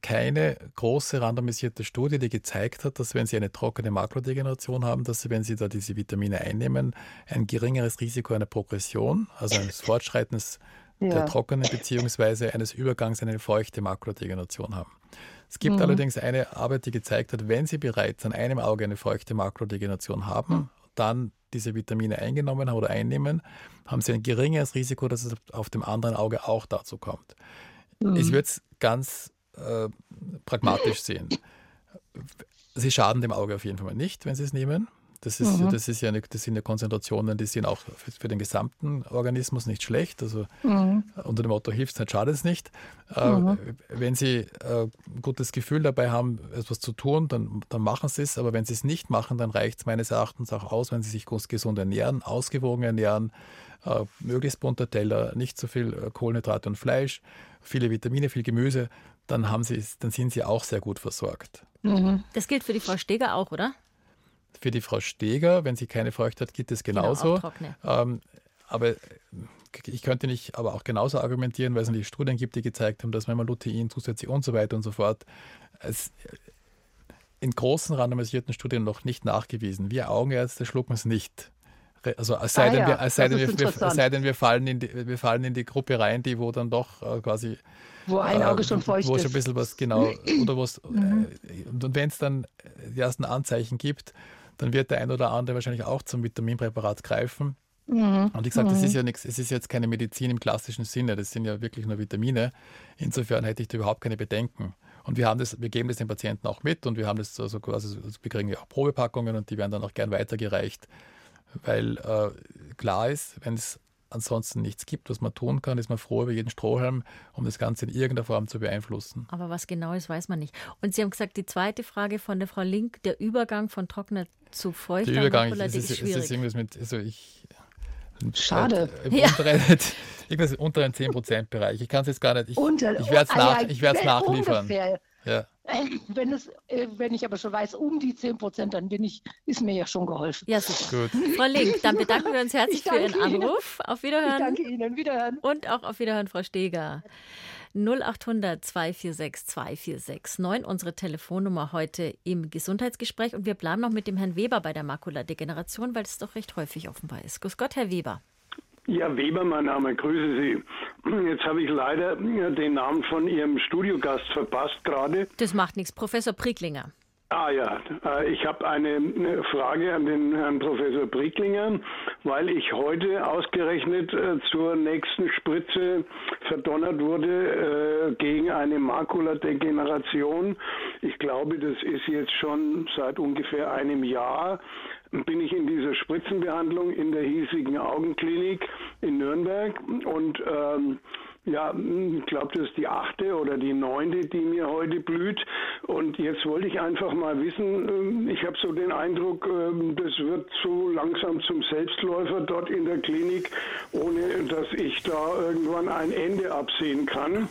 B: keine große randomisierte Studie, die gezeigt hat, dass wenn Sie eine trockene Makrodegeneration haben, dass Sie, wenn Sie da diese Vitamine einnehmen, ein geringeres Risiko einer Progression, also eines Fortschreitens ja. der trockenen beziehungsweise eines Übergangs in eine feuchte Makrodegeneration haben. Es gibt mhm. allerdings eine Arbeit, die gezeigt hat, wenn Sie bereits an einem Auge eine feuchte Makrodegeneration haben, dann diese Vitamine eingenommen haben oder einnehmen, haben Sie ein geringeres Risiko, dass es auf dem anderen Auge auch dazu kommt. Mhm. Ich würde es ganz äh, pragmatisch sehen. sie schaden dem Auge auf jeden Fall nicht, wenn sie es nehmen. Das, ist, mhm. das, ist ja eine, das sind ja Konzentrationen, die sind auch für, für den gesamten Organismus nicht schlecht. Also mhm. unter dem Motto hilft es nicht, schadet es nicht. Äh, mhm. wenn Sie äh, ein gutes Gefühl dabei haben, etwas zu tun, dann, dann machen Sie es. Aber wenn Sie es nicht machen, dann reicht es meines Erachtens auch aus, wenn Sie sich gesund ernähren, ausgewogen ernähren, äh, möglichst bunter Teller, nicht so viel äh, Kohlenhydrate und Fleisch, viele Vitamine, viel Gemüse, dann, haben Sie, dann sind Sie auch sehr gut versorgt.
A: Mhm. Das gilt für die Frau Steger auch, oder?
B: Für die Frau Steger, wenn sie keine Feuchte hat, geht es genau, genauso. Genau, ähm, aber ich könnte nicht aber auch genauso argumentieren, weil es natürlich Studien gibt, die gezeigt haben, dass wenn man Lutein zusätzlich und so weiter und so fort, es in großen randomisierten Studien noch nicht nachgewiesen. Wir Augenärzte schlucken es nicht. Also es sei, ah, denn, ja. wir, es sei, denn, wir, wir, sei denn, wir, fallen in die, wir fallen in die Gruppe rein, die wo dann doch äh, quasi
F: wo ein Auge schon feucht
B: wo ist. Wo schon ein bisschen was genau, oder was, mhm. äh, und wenn es dann die ersten Anzeichen gibt, dann wird der ein oder andere wahrscheinlich auch zum Vitaminpräparat greifen. Mhm. Und wie gesagt, mhm. das ist ja nichts, es ist jetzt keine Medizin im klassischen Sinne, das sind ja wirklich nur Vitamine. Insofern hätte ich da überhaupt keine Bedenken. Und wir haben das, wir geben das den Patienten auch mit und wir haben das also quasi, wir kriegen ja auch Probepackungen und die werden dann auch gern weitergereicht, weil äh, klar ist, wenn es ansonsten nichts gibt, was man tun kann, ist man froh über jeden Strohhalm, um das Ganze in irgendeiner Form zu beeinflussen.
A: Aber was genau ist, weiß man nicht. Und Sie haben gesagt, die zweite Frage von der Frau Link, der Übergang von trockener zu feuchter
B: der Übergang, ist, ist, ist, ist irgendwas mit, also ich Schade. Äh, ja. unteren, irgendwas im unteren 10%-Bereich. Ich kann es jetzt gar nicht. Ich, Unter, ich werde es nach, ja, nachliefern. Ungefähr.
F: Ja. Wenn, es, äh, wenn ich aber schon weiß, um die 10 Prozent, dann bin ich, ist mir ja schon geholfen.
A: Ja, super. Gut. Frau Link, dann bedanken wir uns herzlich für Ihren Anruf. Ihnen. Auf Wiederhören. Ich
F: danke Ihnen. Wiederhören.
A: Und auch auf Wiederhören, Frau Steger. 0800 246 2469, unsere Telefonnummer heute im Gesundheitsgespräch. Und wir bleiben noch mit dem Herrn Weber bei der Makuladegeneration, weil es doch recht häufig offenbar ist. Grüß Gott, Herr Weber.
G: Ja, Weber, mein Name, grüße Sie. Jetzt habe ich leider den Namen von Ihrem Studiogast verpasst gerade.
A: Das macht nichts, Professor Pricklinger.
G: Ah ja, äh, ich habe eine Frage an den Herrn Professor Bricklinger, weil ich heute ausgerechnet äh, zur nächsten Spritze verdonnert wurde äh, gegen eine Makuladegeneration. Ich glaube, das ist jetzt schon seit ungefähr einem Jahr bin ich in dieser Spritzenbehandlung in der hiesigen Augenklinik in Nürnberg und ähm, ja, ich glaube, das ist die achte oder die neunte, die mir heute blüht. Und jetzt wollte ich einfach mal wissen, ähm, ich habe so den Eindruck, ähm, das wird so langsam zum Selbstläufer dort in der Klinik, ohne dass ich da irgendwann ein Ende absehen kann.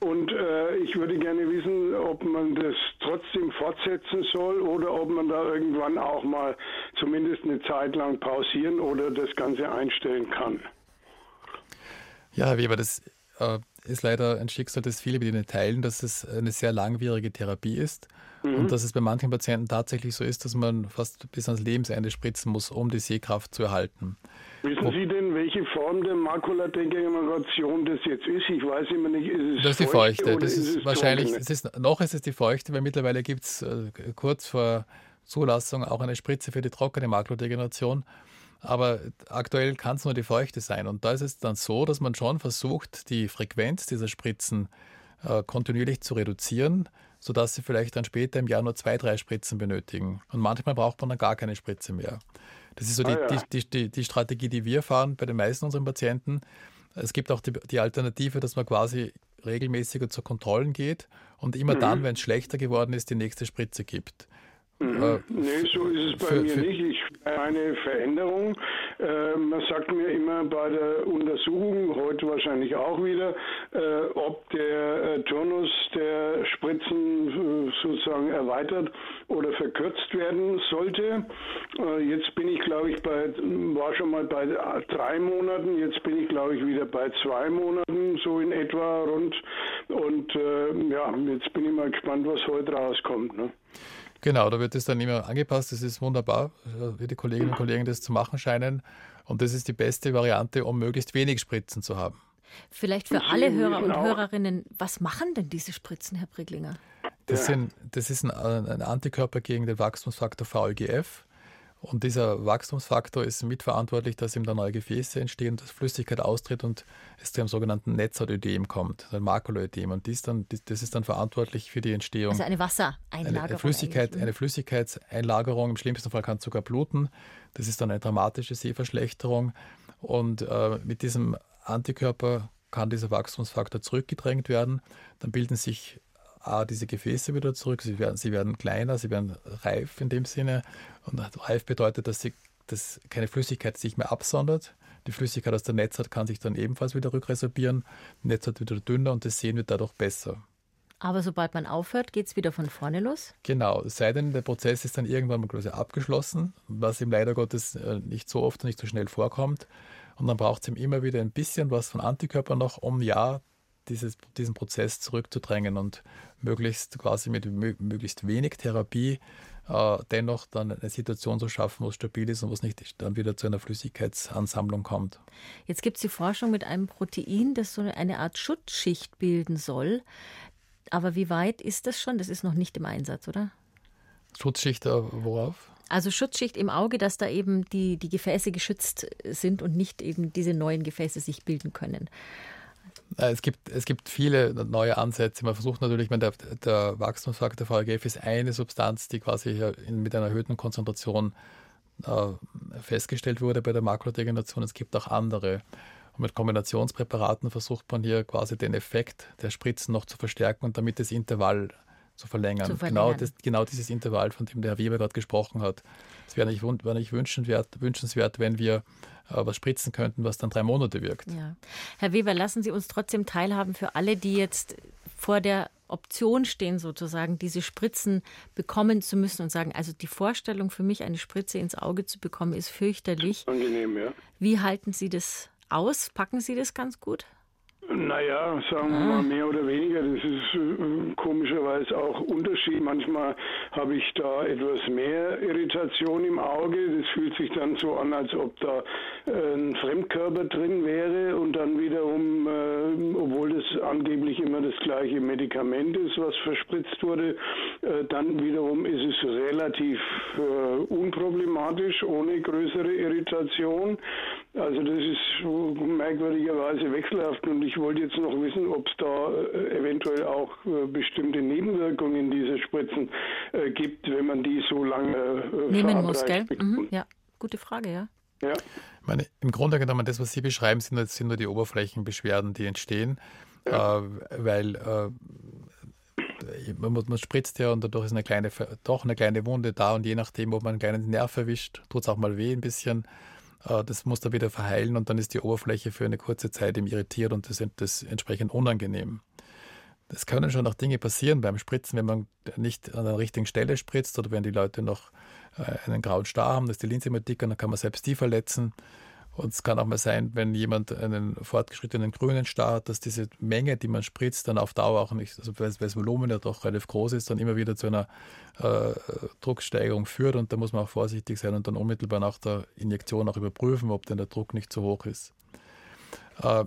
G: Und äh, ich würde gerne wissen, ob man das trotzdem fortsetzen soll oder ob man da irgendwann auch mal zumindest eine Zeit lang pausieren oder das Ganze einstellen kann.
B: Ja, Herr Weber, das äh, ist leider ein Schicksal, das viele mit Ihnen teilen, dass es eine sehr langwierige Therapie ist mhm. und dass es bei manchen Patienten tatsächlich so ist, dass man fast bis ans Lebensende spritzen muss, um die Sehkraft zu erhalten.
G: Wissen Sie denn, welche Form der Makuladegeneration das jetzt ist? Ich weiß immer nicht, ist es
B: Das ist die Feuchte. Das ist, ist wahrscheinlich, es ist, noch ist es die Feuchte, weil mittlerweile gibt es äh, kurz vor Zulassung auch eine Spritze für die trockene Makuladegeneration. Aber aktuell kann es nur die Feuchte sein. Und da ist es dann so, dass man schon versucht, die Frequenz dieser Spritzen äh, kontinuierlich zu reduzieren, sodass sie vielleicht dann später im Jahr nur zwei, drei Spritzen benötigen. Und manchmal braucht man dann gar keine Spritze mehr. Das ist so die, ah, ja. die, die, die, Strategie, die wir fahren bei den meisten unserer Patienten. Es gibt auch die, die Alternative, dass man quasi regelmäßiger zu Kontrollen geht und immer mhm. dann, wenn es schlechter geworden ist, die nächste Spritze gibt.
G: Mhm. Äh, nee, so ist es bei für, mir für nicht. Ich eine Veränderung. Äh, man sagt mir immer bei der Untersuchung, heute wahrscheinlich auch wieder, äh, ob der äh, Turnus der Spritzen äh, sozusagen erweitert oder verkürzt werden sollte. Äh, jetzt bin ich, glaube ich, bei, war schon mal bei drei Monaten, jetzt bin ich, glaube ich, wieder bei zwei Monaten, so in etwa rund. Und ja, jetzt bin ich mal gespannt, was heute rauskommt. Ne?
B: Genau, da wird es dann immer angepasst. Das ist wunderbar, wie die Kolleginnen und Kollegen das zu machen scheinen. Und das ist die beste Variante, um möglichst wenig Spritzen zu haben.
A: Vielleicht für alle Hörer und Hörerinnen, was machen denn diese Spritzen, Herr Briglinger?
B: Das, sind, das ist ein, ein Antikörper gegen den Wachstumsfaktor VEGF. Und dieser Wachstumsfaktor ist mitverantwortlich, dass ihm da neue Gefäße entstehen, dass Flüssigkeit austritt und es zu einem sogenannten Netzhautödem kommt, ein Makuloödem. Und dies dann, das ist dann verantwortlich für die Entstehung.
A: Also eine Wassereinlagerung.
B: Eine, Flüssigkeit, ne? eine Flüssigkeitseinlagerung, im schlimmsten Fall kann es sogar bluten. Das ist dann eine dramatische Sehverschlechterung. Und äh, mit diesem Antikörper kann dieser Wachstumsfaktor zurückgedrängt werden. Dann bilden sich diese Gefäße wieder zurück, sie werden, sie werden kleiner, sie werden reif in dem Sinne. Und reif bedeutet, dass, sie, dass keine Flüssigkeit sich mehr absondert. Die Flüssigkeit aus der Netzhaut kann sich dann ebenfalls wieder rückresorbieren. Die Netzhaut wieder dünner und das Sehen wird dadurch besser.
A: Aber sobald man aufhört, geht es wieder von vorne los?
B: Genau, es sei denn, der Prozess ist dann irgendwann mal abgeschlossen, was ihm leider Gottes äh, nicht so oft und nicht so schnell vorkommt. Und dann braucht es ihm immer wieder ein bisschen was von Antikörpern noch, um ja dieses, diesen Prozess zurückzudrängen und möglichst quasi mit möglichst wenig Therapie äh, dennoch dann eine Situation zu schaffen, wo es stabil ist und wo es nicht dann wieder zu einer Flüssigkeitsansammlung kommt.
A: Jetzt gibt es die Forschung mit einem Protein, das so eine Art Schutzschicht bilden soll. Aber wie weit ist das schon? Das ist noch nicht im Einsatz, oder?
B: Schutzschicht äh, worauf?
A: Also Schutzschicht im Auge, dass da eben die, die Gefäße geschützt sind und nicht eben diese neuen Gefäße sich bilden können.
B: Äh, es gibt, es gibt viele neue Ansätze. Man versucht natürlich, meine, der, der Wachstumsfaktor VEGF ist eine Substanz, die quasi mit einer erhöhten Konzentration äh, festgestellt wurde bei der Makrodegeneration. Es gibt auch andere. Und mit Kombinationspräparaten versucht man hier quasi den Effekt der Spritzen noch zu verstärken und damit das Intervall zu verlängern. Zu verlängern. Genau, das, genau dieses Intervall, von dem der Herr Weber gerade gesprochen hat. Es wäre nicht, wär nicht wünschenswert, wünschenswert, wenn wir äh, was spritzen könnten, was dann drei Monate wirkt.
A: Ja. Herr Weber, lassen Sie uns trotzdem teilhaben für alle, die jetzt vor der Option stehen, sozusagen diese Spritzen bekommen zu müssen und sagen, also die Vorstellung für mich, eine Spritze ins Auge zu bekommen, ist fürchterlich.
G: Angenehm, ja.
A: Wie halten Sie das aus? Packen Sie das ganz gut?
G: Naja, sagen wir ah. mal mehr oder weniger. Das ist äh, komischerweise auch Unterschied. Manchmal habe ich da etwas mehr Irritation im Auge. Das fühlt sich dann so an, als ob da äh, ein Fremdkörper drin wäre und dann wiederum, äh, obwohl das angeblich immer das gleiche Medikament ist, was verspritzt wurde, äh, dann wiederum ist es relativ äh, unproblematisch, ohne größere Irritation. Also das ist merkwürdigerweise wechselhaft und ich wollte jetzt noch wissen, ob es da äh, eventuell auch äh, bestimmte Nebenwirkungen dieser Spritzen äh, gibt, wenn man die so lange
A: nehmen muss, gell? Mhm, ja, gute Frage, ja.
B: Ja. Ich meine, Im Grunde genommen, das, was Sie beschreiben, sind, sind nur die Oberflächenbeschwerden, die entstehen, ja. äh, weil äh, man, man, spritzt ja und dadurch ist eine kleine, doch eine kleine Wunde da und je nachdem, ob man einen kleinen Nerv erwischt, tut es auch mal weh ein bisschen. Äh, das muss dann wieder verheilen und dann ist die Oberfläche für eine kurze Zeit eben irritiert und das ist entsprechend unangenehm. Es können schon auch Dinge passieren beim Spritzen, wenn man nicht an der richtigen Stelle spritzt oder wenn die Leute noch äh, einen grauen Star haben, dass die Linse immer dicker, dann kann man selbst die verletzen. Und es kann auch mal sein, wenn jemand einen fortgeschrittenen grünen Star hat, dass diese Menge, die man spritzt, dann auf Dauer auch nicht, also weil das Volumen ja doch relativ groß ist, dann immer wieder zu einer äh, Drucksteigerung führt. Und da muss man auch vorsichtig sein und dann unmittelbar nach der Injektion auch überprüfen, ob denn der Druck nicht zu hoch ist. Äh,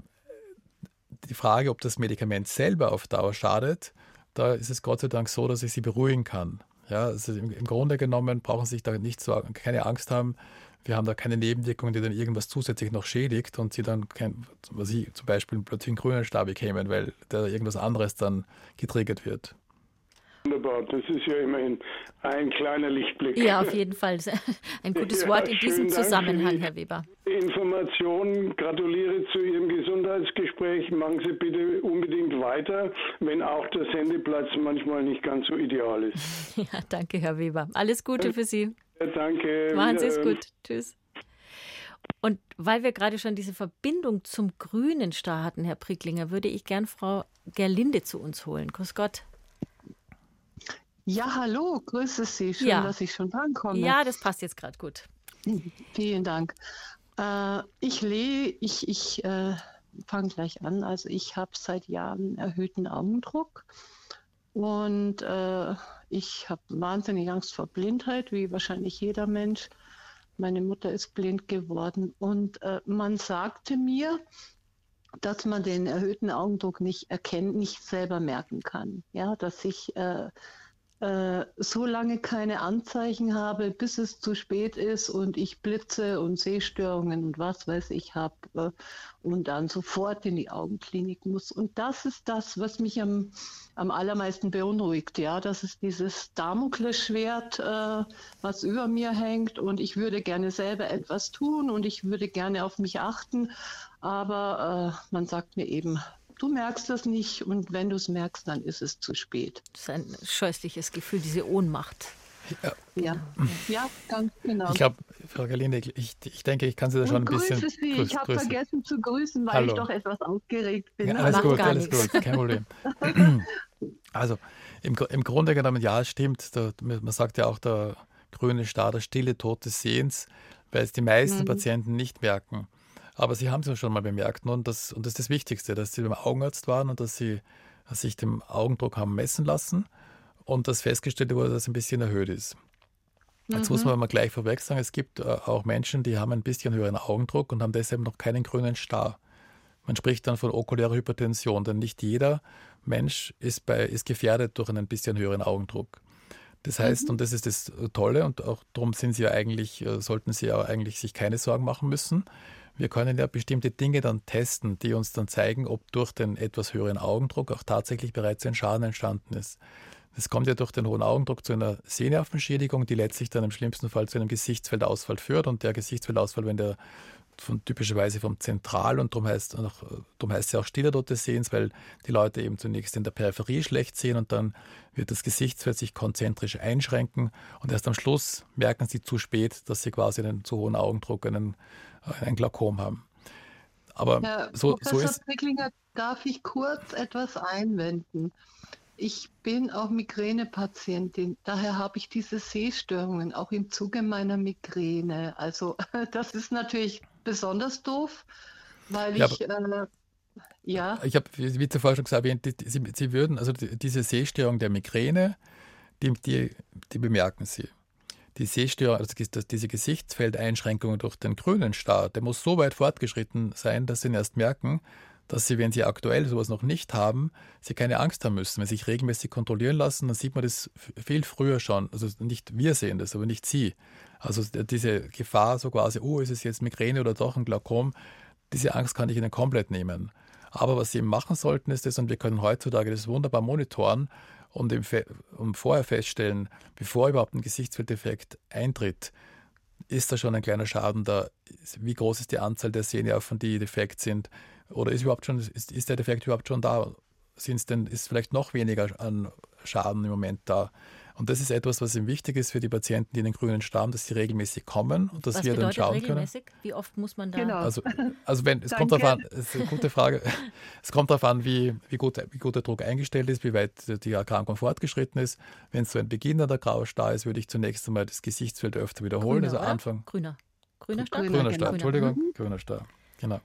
B: die Frage, ob das Medikament selber auf Dauer schadet, da ist es Gott sei Dank so, dass ich sie beruhigen kann. Ja, also im, Grunde genommen brauchen Sie sich da nicht so, keine Angst haben, wir haben da keine Nebenwirkungen, die dann irgendwas zusätzlich noch schädigt und sie dann kein, was ich zum Beispiel plötzlich einen grünen Star bekämen, weil da irgendwas anderes dann getriggert wird.
G: Wunderbar, das ist ja immerhin ein kleiner Lichtblick.
A: Ja, auf jeden Fall. Ein gutes ja, Wort in diesem Zusammenhang, Herr Weber.
G: Information, gratuliere zu Ihrem Gesundheitsgespräch. Machen Sie bitte unbedingt weiter, wenn auch der Sendeplatz manchmal nicht ganz so ideal ist.
A: Ja, danke, Herr Weber. Alles Gute für Sie.
G: Danke.
A: Machen Sie es gut. Tschüss. Und weil wir gerade schon diese Verbindung zum grünen Star hatten, Herr Pricklinger, würde ich gern Frau Gerlinde zu uns holen. Grüß Gott.
H: Ja, hallo, grüße Sie. Schön, ja. dass ich schon drankomme.
A: Ja, das passt jetzt gerade gut.
H: Vielen Dank. Äh, ich lebe, ich, ich äh, fange gleich an. Also ich habe seit Jahren erhöhten Augendruck und äh, ich habe wahnsinnig Angst vor Blindheit, wie wahrscheinlich jeder Mensch. Meine Mutter ist blind geworden und äh, man sagte mir, dass man den erhöhten Augendruck nicht erkennen, nicht selber merken kann. Ja, dass ich äh, äh, so lange keine Anzeichen habe, bis es zu spät ist und ich Blitze und Sehstörungen und was weiß ich habe äh, und dann sofort in die Augenklinik muss. Und das ist das, was mich am, am allermeisten beunruhigt. Ja, das ist dieses Damoklesschwert, äh, was über mir hängt und ich würde gerne selber etwas tun und ich würde gerne auf mich achten, aber äh, man sagt mir eben, Du merkst das nicht und wenn du es merkst, dann ist es zu spät.
A: Das ist ein scheußliches Gefühl, diese Ohnmacht.
H: Ja, ja, ja ganz genau.
B: Ich glaube, Frau Galinde, ich, ich denke, ich kann Sie da schon ein bisschen.
H: Grüße Sie. Grüß, ich habe vergessen zu grüßen, weil Hallo. ich doch etwas aufgeregt bin. Ja,
B: alles gut, alles gut, kein Problem. also, im, im Grunde genommen, ja, es stimmt. Da, man sagt ja auch, der grüne Star, der stille Tod des Sehens, weil es die meisten mhm. Patienten nicht merken. Aber Sie haben es ja schon mal bemerkt und das, und das ist das Wichtigste, dass Sie beim Augenarzt waren und dass Sie dass sich den Augendruck haben messen lassen und dass festgestellt wurde, dass es ein bisschen erhöht ist. Jetzt mhm. muss man mal gleich vorweg sagen, es gibt äh, auch Menschen, die haben ein bisschen höheren Augendruck und haben deshalb noch keinen grünen Star. Man spricht dann von okulärer Hypertension, denn nicht jeder Mensch ist, bei, ist gefährdet durch einen bisschen höheren Augendruck. Das heißt, mhm. und das ist das Tolle, und auch darum sind sie ja eigentlich, äh, sollten sie ja eigentlich sich keine Sorgen machen müssen, wir können ja bestimmte Dinge dann testen, die uns dann zeigen, ob durch den etwas höheren Augendruck auch tatsächlich bereits ein Schaden entstanden ist. Es kommt ja durch den hohen Augendruck zu einer Sehnervenschädigung, die letztlich dann im schlimmsten Fall zu einem Gesichtsfeldausfall führt. Und der Gesichtsfeldausfall, wenn der von, typischerweise vom Zentral und darum heißt, darum heißt es ja auch stiller Tod des Sehens, weil die Leute eben zunächst in der Peripherie schlecht sehen und dann wird das Gesichtsfeld sich konzentrisch einschränken und erst am Schluss merken sie zu spät, dass sie quasi einen zu hohen Augendruck, einen ein Glaukom haben. Aber Herr so, Professor so ist.
H: Pricklinger, darf ich kurz etwas einwenden? Ich bin auch Migränepatientin, daher habe ich diese Sehstörungen auch im Zuge meiner Migräne. Also das ist natürlich besonders doof, weil ja, ich äh, ja.
B: Ich habe, wie zuvor schon gesagt, Sie, Sie würden, also diese Sehstörung der Migräne, die, die, die bemerken Sie die Sehstörung, also diese Gesichtsfeldeinschränkungen durch den grünen Star, der muss so weit fortgeschritten sein, dass sie ihn erst merken, dass sie, wenn sie aktuell sowas noch nicht haben, sie keine Angst haben müssen. Wenn sie sich regelmäßig kontrollieren lassen, dann sieht man das viel früher schon. Also nicht wir sehen das, aber nicht sie. Also diese Gefahr, so quasi, oh, ist es jetzt Migräne oder doch ein Glaukom, diese Angst kann ich ihnen komplett nehmen. Aber was sie eben machen sollten, ist das, und wir können heutzutage das wunderbar monitoren, und, im, und vorher feststellen, bevor überhaupt ein Gesichtsfeldeffekt eintritt, ist da schon ein kleiner Schaden da? Wie groß ist die Anzahl der Sehnerven, die defekt sind? Oder ist, überhaupt schon, ist, ist der Defekt überhaupt schon da? Sind's denn, ist vielleicht noch weniger an Schaden im Moment da? Und das ist etwas, was ihm wichtig ist für die Patienten, die in den grünen Stamm, dass sie regelmäßig kommen und dass
A: was
B: wir dann schauen
A: regelmäßig? können. Wie oft muss man da? Genau.
B: Also, also wenn, es kommt darauf an, es ist eine gute Frage. Es kommt darauf an, wie, wie, gut, wie gut der Druck eingestellt ist, wie weit die Erkrankung fortgeschritten ist. Wenn es so ein beginnender grauer Star ist, würde ich zunächst einmal das Gesichtsfeld öfter wiederholen.
A: Grüner,
B: also Anfang.
A: Grüner. Grüner Star?
B: Grüner, Grüner Star, genau. Entschuldigung, mhm. grüner Star. Genau.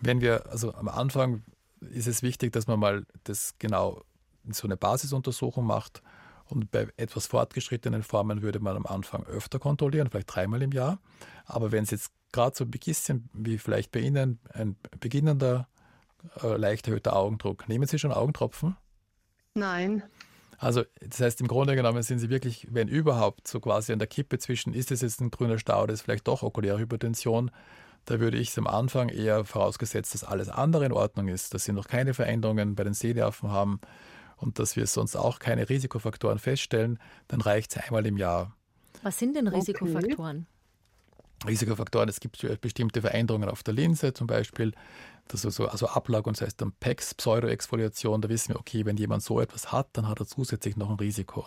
B: Wenn wir, also am Anfang ist es wichtig, dass man mal das genau so eine Basisuntersuchung macht und bei etwas fortgeschrittenen Formen würde man am Anfang öfter kontrollieren, vielleicht dreimal im Jahr. Aber wenn es jetzt gerade so ein bisschen wie vielleicht bei Ihnen ein beginnender, äh, leicht erhöhter Augendruck, nehmen Sie schon Augentropfen?
H: Nein.
B: Also das heißt, im Grunde genommen sind Sie wirklich, wenn überhaupt, so quasi an der Kippe zwischen, ist es jetzt ein grüner Stau oder ist vielleicht doch okuläre Hypertension, da würde ich es am Anfang eher vorausgesetzt, dass alles andere in Ordnung ist, dass Sie noch keine Veränderungen bei den Sehnerven haben, und dass wir sonst auch keine Risikofaktoren feststellen, dann reicht es einmal im Jahr.
A: Was sind denn Risikofaktoren?
B: Okay. Risikofaktoren, es gibt bestimmte Veränderungen auf der Linse zum Beispiel, das also, also Ablag und das heißt dann PEX, Pseudoexfoliation, da wissen wir, okay, wenn jemand so etwas hat, dann hat er zusätzlich noch ein Risiko.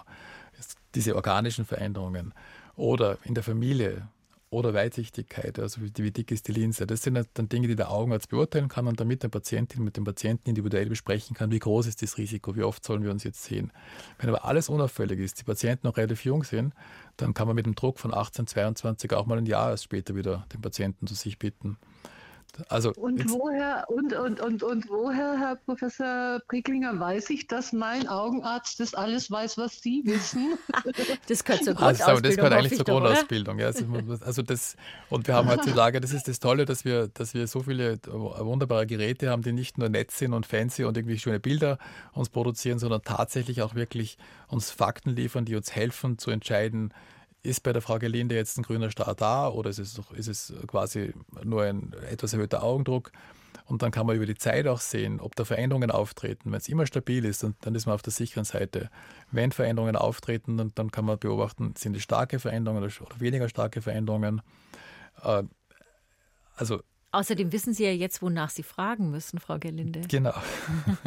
B: Diese organischen Veränderungen. Oder in der Familie, oder Weitsichtigkeit, also wie, dick ist die Linse. Das sind dann Dinge, die der Augenarzt beurteilen kann und damit der Patientin mit dem Patienten individuell besprechen kann, wie groß ist das Risiko, wie oft sollen wir uns jetzt sehen. Wenn aber alles unauffällig ist, die Patienten noch relativ jung sind, dann kann man mit dem Druck von 18, 22 auch mal ein Jahr später wieder den Patienten zu sich bitten. Also
H: und woher und, und, und, und woher, Herr Professor Pricklinger, weiß ich, dass mein Augenarzt das alles weiß, was Sie wissen?
A: das gehört zur Grundausbildung.
B: Also, das gehört eigentlich zur Grundausbildung. Ja. Also das, und wir haben heutzutage, das ist das Tolle, dass wir, dass wir so viele wunderbare Geräte haben, die nicht nur nett sind und fancy und irgendwie schöne Bilder uns produzieren, sondern tatsächlich auch wirklich uns Fakten liefern, die uns helfen zu entscheiden, ist bei der Frau Gelinde jetzt ein grüner Star da oder ist es, ist es quasi nur ein etwas erhöhter Augendruck? Und dann kann man über die Zeit auch sehen, ob da Veränderungen auftreten. Wenn es immer stabil ist, dann ist man auf der sicheren Seite. Wenn Veränderungen auftreten, dann, dann kann man beobachten, sind es starke Veränderungen oder weniger starke Veränderungen. Äh,
A: also Außerdem wissen Sie ja jetzt, wonach Sie fragen müssen, Frau Gelinde.
B: Genau.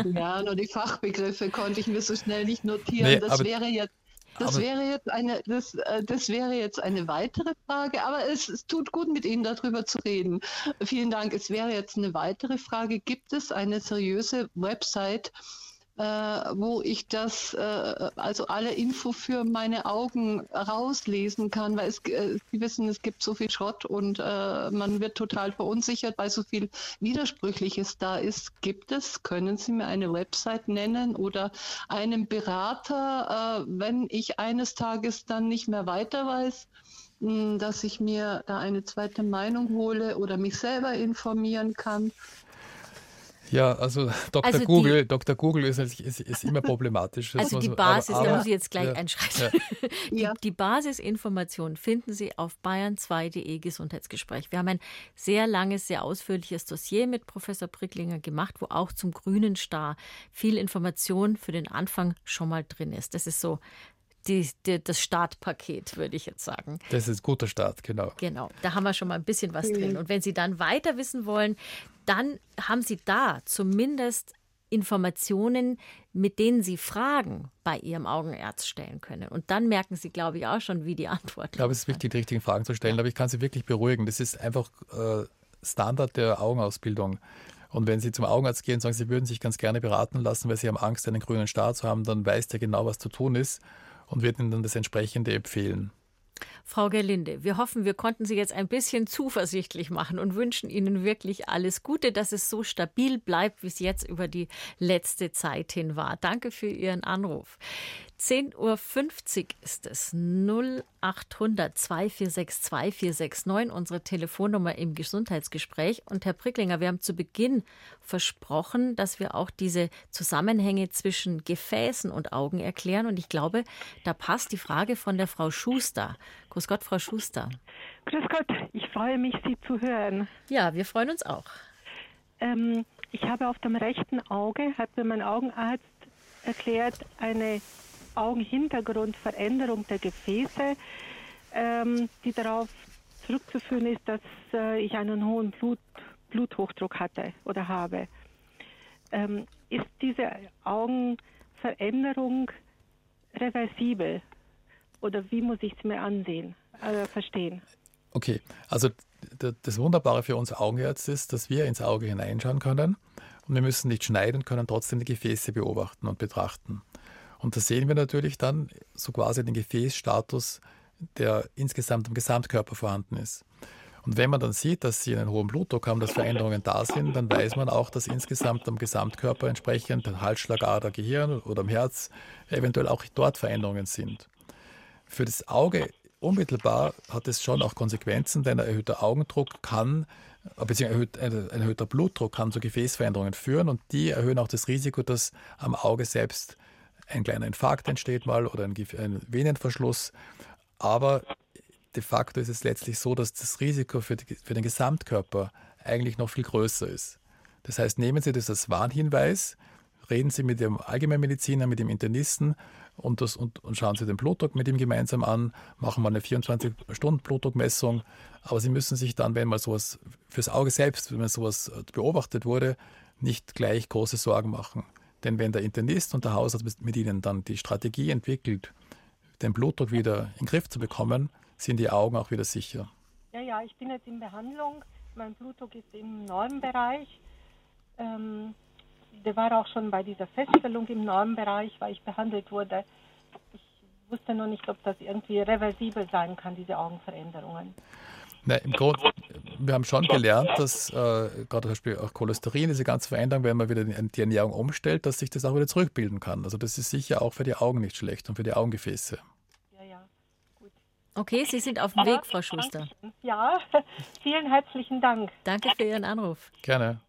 H: Ja, nur die Fachbegriffe konnte ich mir so schnell nicht notieren. Nee, das wäre jetzt das wäre jetzt eine, das, äh, das wäre jetzt eine weitere Frage, aber es, es tut gut, mit Ihnen darüber zu reden. Vielen Dank. Es wäre jetzt eine weitere Frage. Gibt es eine seriöse Website, äh, wo ich das, äh, also alle Info für meine Augen rauslesen kann, weil es, äh, Sie wissen, es gibt so viel Schrott und äh, man wird total verunsichert, weil so viel Widersprüchliches da ist. Gibt es, können Sie mir eine Website nennen oder einen Berater, äh, wenn ich eines Tages dann nicht mehr weiter weiß? Hm, dass ich mir da eine zweite Meinung hole oder mich selber informieren kann.
B: Ja, also Dr. Also Google, die, Dr. Google ist, ist, ist immer problematisch.
A: Das also die Basis, aber, aber, da muss ich jetzt gleich ja, einschreiten. Ja. Die, die Basisinformationen finden Sie auf bayern2.de Gesundheitsgespräch. Wir haben ein sehr langes, sehr ausführliches Dossier mit Professor Pricklinger gemacht, wo auch zum grünen Star viel Information für den Anfang schon mal drin ist. Das ist so die, die, das Startpaket, würde ich jetzt sagen.
B: Das ist ein guter Start, genau.
A: Genau, da haben wir schon mal ein bisschen was drin. Und wenn Sie dann weiter wissen wollen, dann haben Sie da zumindest Informationen, mit denen Sie Fragen bei Ihrem Augenarzt stellen können. Und dann merken Sie, glaube ich, auch schon, wie die Antwort
B: Ich glaube, es ist wichtig, die richtigen Fragen zu stellen, aber ich kann Sie wirklich beruhigen. Das ist einfach äh, Standard der Augenausbildung. Und wenn Sie zum Augenarzt gehen und sagen, Sie würden sich ganz gerne beraten lassen, weil Sie haben Angst, einen grünen Star zu haben, dann weiß der genau, was zu tun ist und wird Ihnen dann das entsprechende empfehlen.
A: Frau Gerlinde, wir hoffen, wir konnten Sie jetzt ein bisschen zuversichtlich machen und wünschen Ihnen wirklich alles Gute, dass es so stabil bleibt, wie es jetzt über die letzte Zeit hin war. Danke für Ihren Anruf. 10.50 Uhr ist es. 0800 246 2469, unsere Telefonnummer im Gesundheitsgespräch. Und Herr Pricklinger, wir haben zu Beginn versprochen, dass wir auch diese Zusammenhänge zwischen Gefäßen und Augen erklären. Und ich glaube, da passt die Frage von der Frau Schuster. Grüß Gott, Frau Schuster.
I: Grüß Gott, ich freue mich, Sie zu hören.
A: Ja, wir freuen uns auch.
I: Ähm, ich habe auf dem rechten Auge, hat mir mein Augenarzt erklärt, eine Augenhintergrundveränderung der Gefäße, ähm, die darauf zurückzuführen ist, dass äh, ich einen hohen Blut, Bluthochdruck hatte oder habe. Ähm, ist diese Augenveränderung reversibel oder wie muss ich es mir ansehen, äh, verstehen?
B: Okay, also das Wunderbare für uns Augenärzte ist, dass wir ins Auge hineinschauen können und wir müssen nicht schneiden, können trotzdem die Gefäße beobachten und betrachten. Und da sehen wir natürlich dann so quasi den Gefäßstatus, der insgesamt im Gesamtkörper vorhanden ist. Und wenn man dann sieht, dass sie einen hohen Blutdruck haben, dass Veränderungen da sind, dann weiß man auch, dass insgesamt am Gesamtkörper entsprechend Halsschlagader, Gehirn oder am Herz eventuell auch dort Veränderungen sind. Für das Auge unmittelbar hat es schon auch Konsequenzen, denn ein erhöhter Augendruck kann, beziehungsweise ein erhöhter Blutdruck kann zu Gefäßveränderungen führen und die erhöhen auch das Risiko, dass am Auge selbst ein kleiner Infarkt entsteht mal oder ein, ein Venenverschluss. Aber de facto ist es letztlich so, dass das Risiko für, die, für den Gesamtkörper eigentlich noch viel größer ist. Das heißt, nehmen Sie das als Warnhinweis, reden Sie mit Ihrem Allgemeinmediziner, mit dem Internisten und, das, und, und schauen Sie den Blutdruck mit ihm gemeinsam an, machen mal eine 24-Stunden-Blutdruckmessung. Aber Sie müssen sich dann, wenn mal sowas fürs Auge selbst, wenn mal sowas beobachtet wurde, nicht gleich große Sorgen machen. Denn wenn der Internist und der Hausarzt mit Ihnen dann die Strategie entwickelt, den Blutdruck wieder in den Griff zu bekommen, sind die Augen auch wieder sicher.
I: Ja, ja, ich bin jetzt in Behandlung. Mein Blutdruck ist im Normbereich. Ähm, der war auch schon bei dieser Feststellung im Normbereich, weil ich behandelt wurde. Ich wusste noch nicht, ob das irgendwie reversibel sein kann, diese Augenveränderungen.
B: Na, Im Grunde, wir haben schon gelernt, dass äh, gerade zum Beispiel auch Cholesterin, diese ganze Veränderung, wenn man wieder die Ernährung umstellt, dass sich das auch wieder zurückbilden kann. Also das ist sicher auch für die Augen nicht schlecht und für die Augengefäße.
A: Okay, Sie sind auf dem Weg, Frau Schuster.
I: Ja, vielen herzlichen Dank.
A: Danke für Ihren Anruf.
B: Gerne.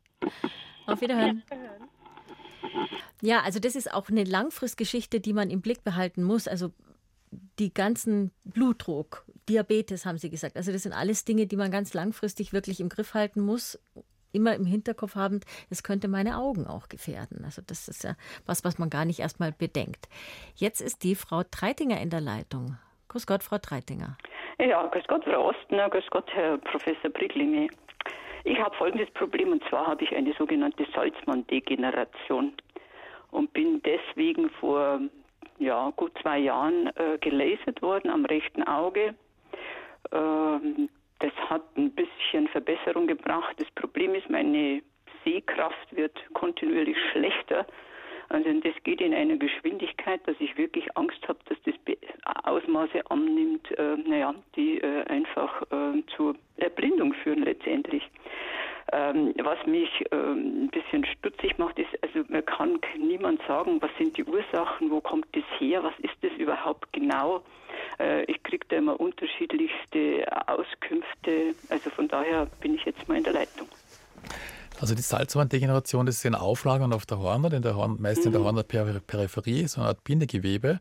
A: Auf Wiederhören. Ja, also das ist auch eine Langfristgeschichte, die man im Blick behalten muss. Also die ganzen Blutdruck, Diabetes haben Sie gesagt. Also das sind alles Dinge, die man ganz langfristig wirklich im Griff halten muss. Immer im Hinterkopf haben, es könnte meine Augen auch gefährden. Also das ist ja was, was man gar nicht erstmal bedenkt. Jetzt ist die Frau Treitinger in der Leitung. Grüß Gott, Frau Treitinger.
J: Ja, grüß Gott, Frau Ostner, grüß Gott, Herr Professor Bricklinge. Ich habe folgendes Problem und zwar habe ich eine sogenannte Salzmann-Degeneration und bin deswegen vor ja, gut zwei Jahren äh, gelasert worden am rechten Auge. Ähm, das hat ein bisschen Verbesserung gebracht. Das Problem ist, meine Sehkraft wird kontinuierlich schlechter. Also das geht in einer Geschwindigkeit, dass ich wirklich Angst habe, dass das Ausmaße annimmt, äh, naja, die äh, einfach äh, zur Erblindung führen letztendlich. Ähm, was mich ähm, ein bisschen stutzig macht, ist, also man kann niemand sagen, was sind die Ursachen, wo kommt das her, was ist das überhaupt genau. Äh, ich kriege da immer unterschiedlichste Auskünfte. Also von daher bin ich jetzt mal in der Leitung.
B: Also die Salzwanddegeneration, das ist eine Auflagerung auf der Hornhaut, in der Horn, meist in der mhm. Hornhautperipherie, so eine Art Bindegewebe.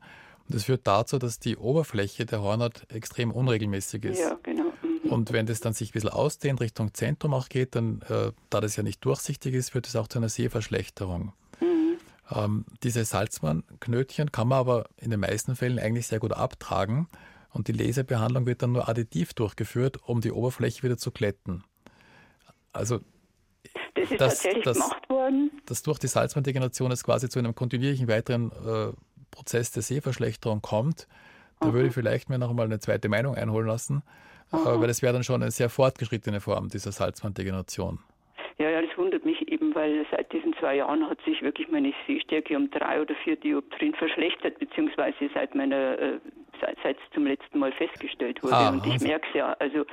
B: Und das führt dazu, dass die Oberfläche der Hornhaut extrem unregelmäßig ist.
J: Ja, genau.
B: Und wenn das dann sich ein bisschen ausdehnt, Richtung Zentrum auch geht, dann, äh, da das ja nicht durchsichtig ist, führt es auch zu einer Sehverschlechterung. Mhm. Ähm, diese Salzmann-Knötchen kann man aber in den meisten Fällen eigentlich sehr gut abtragen. Und die Laserbehandlung wird dann nur additiv durchgeführt, um die Oberfläche wieder zu glätten. Also
J: das ist das, tatsächlich das, gemacht worden.
B: Das durch die Salzmann-Degeneration es quasi zu einem kontinuierlichen weiteren äh, Prozess der Sehverschlechterung kommt. Da mhm. würde ich vielleicht mir noch mal eine zweite Meinung einholen lassen. Mhm. Weil das wäre dann schon eine sehr fortgeschrittene Form dieser Salzwanddegeneration.
J: Ja, ja, das wundert mich eben, weil seit diesen zwei Jahren hat sich wirklich meine Sehstärke um drei oder vier Dioptrien verschlechtert, beziehungsweise seit meiner, äh, seit, es zum letzten Mal festgestellt wurde. Ah, und ich merke es ja, also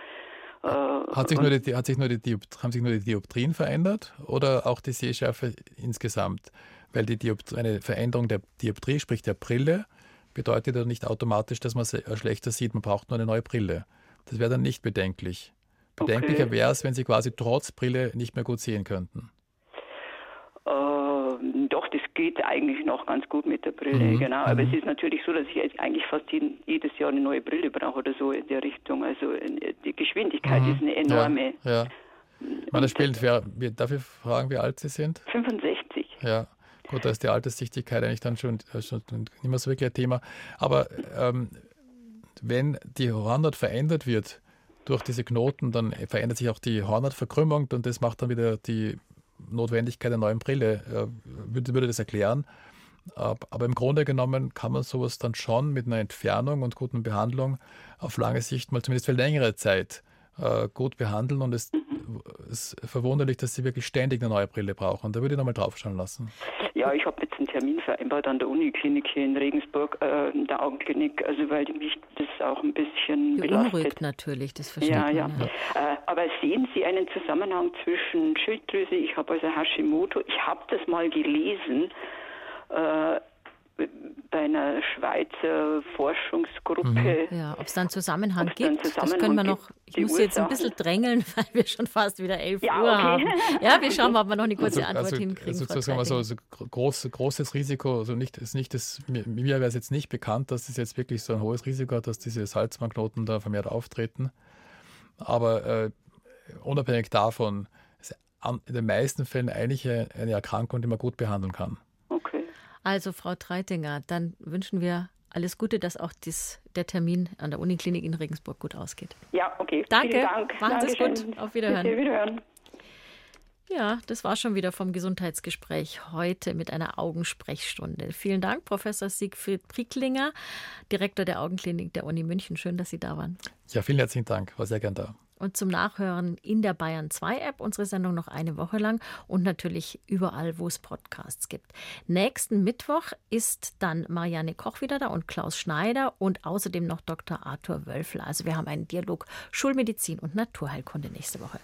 B: äh, hat sich nur die, hat sich nur die haben sich nur die Dioptrien verändert oder auch die Sehschärfe insgesamt? Weil die Dioptrie, eine Veränderung der Dioptrie, sprich der Brille, bedeutet ja nicht automatisch, dass man schlechter sieht. Man braucht nur eine neue Brille. Das wäre dann nicht bedenklich. Bedenklicher okay. wäre es, wenn Sie quasi trotz Brille nicht mehr gut sehen könnten.
J: Äh, doch, das geht eigentlich noch ganz gut mit der Brille, mhm. genau. Aber mhm. es ist natürlich so, dass ich eigentlich fast jedes Jahr eine neue Brille brauche oder so in der Richtung. Also äh, die Geschwindigkeit mhm. ist eine enorme.
B: Ja, ja. Man spielt, wer, darf ich fragen, wie alt Sie sind?
J: 65.
B: Ja, gut, da ist die Alterssichtigkeit eigentlich dann schon, äh, schon nicht mehr so wirklich ein Thema. Aber ähm, wenn die Hornhaut verändert wird durch diese Knoten, dann verändert sich auch die Hornhautverkrümmung und das macht dann wieder die Notwendigkeit der neuen Brille. Würde, würde das erklären. Aber im Grunde genommen kann man sowas dann schon mit einer Entfernung und guten Behandlung auf lange Sicht mal zumindest für längere Zeit äh, gut behandeln und es ist verwunderlich, dass sie wirklich ständig eine neue Brille brauchen. Da würde ich nochmal draufschauen lassen.
J: Ja, ich habe jetzt einen Termin vereinbart an der Uniklinik hier in Regensburg, äh, in der Augenklinik, also weil mich das auch ein bisschen
A: belastet. natürlich, das verstehe
J: ja, ja. ja. Äh, aber sehen Sie einen Zusammenhang zwischen Schilddrüse, ich habe also Hashimoto, ich habe das mal gelesen, äh, bei einer Schweizer Forschungsgruppe.
A: Mhm. Ja, ob es da einen Zusammenhang gibt, einen Zusammenhang das können wir noch. Ich muss jetzt ein bisschen drängeln, weil wir schon fast wieder 11 ja, Uhr okay. haben. Ja, wir schauen mal, ob wir noch eine kurze also, Antwort
B: also,
A: hinkriegen.
B: Sozusagen also, so, so groß, großes Risiko, also nicht, ist nicht das, mir, mir wäre es jetzt nicht bekannt, dass es jetzt wirklich so ein hohes Risiko hat, dass diese Salzmagnoten da vermehrt auftreten. Aber äh, unabhängig davon ist in den meisten Fällen eigentlich eine Erkrankung, die man gut behandeln kann.
A: Also, Frau Treitinger, dann wünschen wir alles Gute, dass auch dies, der Termin an der Uniklinik in Regensburg gut ausgeht.
J: Ja, okay.
A: Danke.
J: Dank.
A: Machen Sie es gut. Auf Wiederhören.
J: Bitte, Wiederhören.
A: Ja, das war schon wieder vom Gesundheitsgespräch heute mit einer Augensprechstunde. Vielen Dank, Professor Siegfried Pricklinger, Direktor der Augenklinik der Uni München. Schön, dass Sie da waren.
B: Ja, vielen herzlichen Dank. War sehr gern da.
A: Und zum Nachhören in der Bayern 2 App unsere Sendung noch eine Woche lang und natürlich überall, wo es Podcasts gibt. Nächsten Mittwoch ist dann Marianne Koch wieder da und Klaus Schneider und außerdem noch Dr. Arthur Wölfler. Also wir haben einen Dialog Schulmedizin und Naturheilkunde nächste Woche.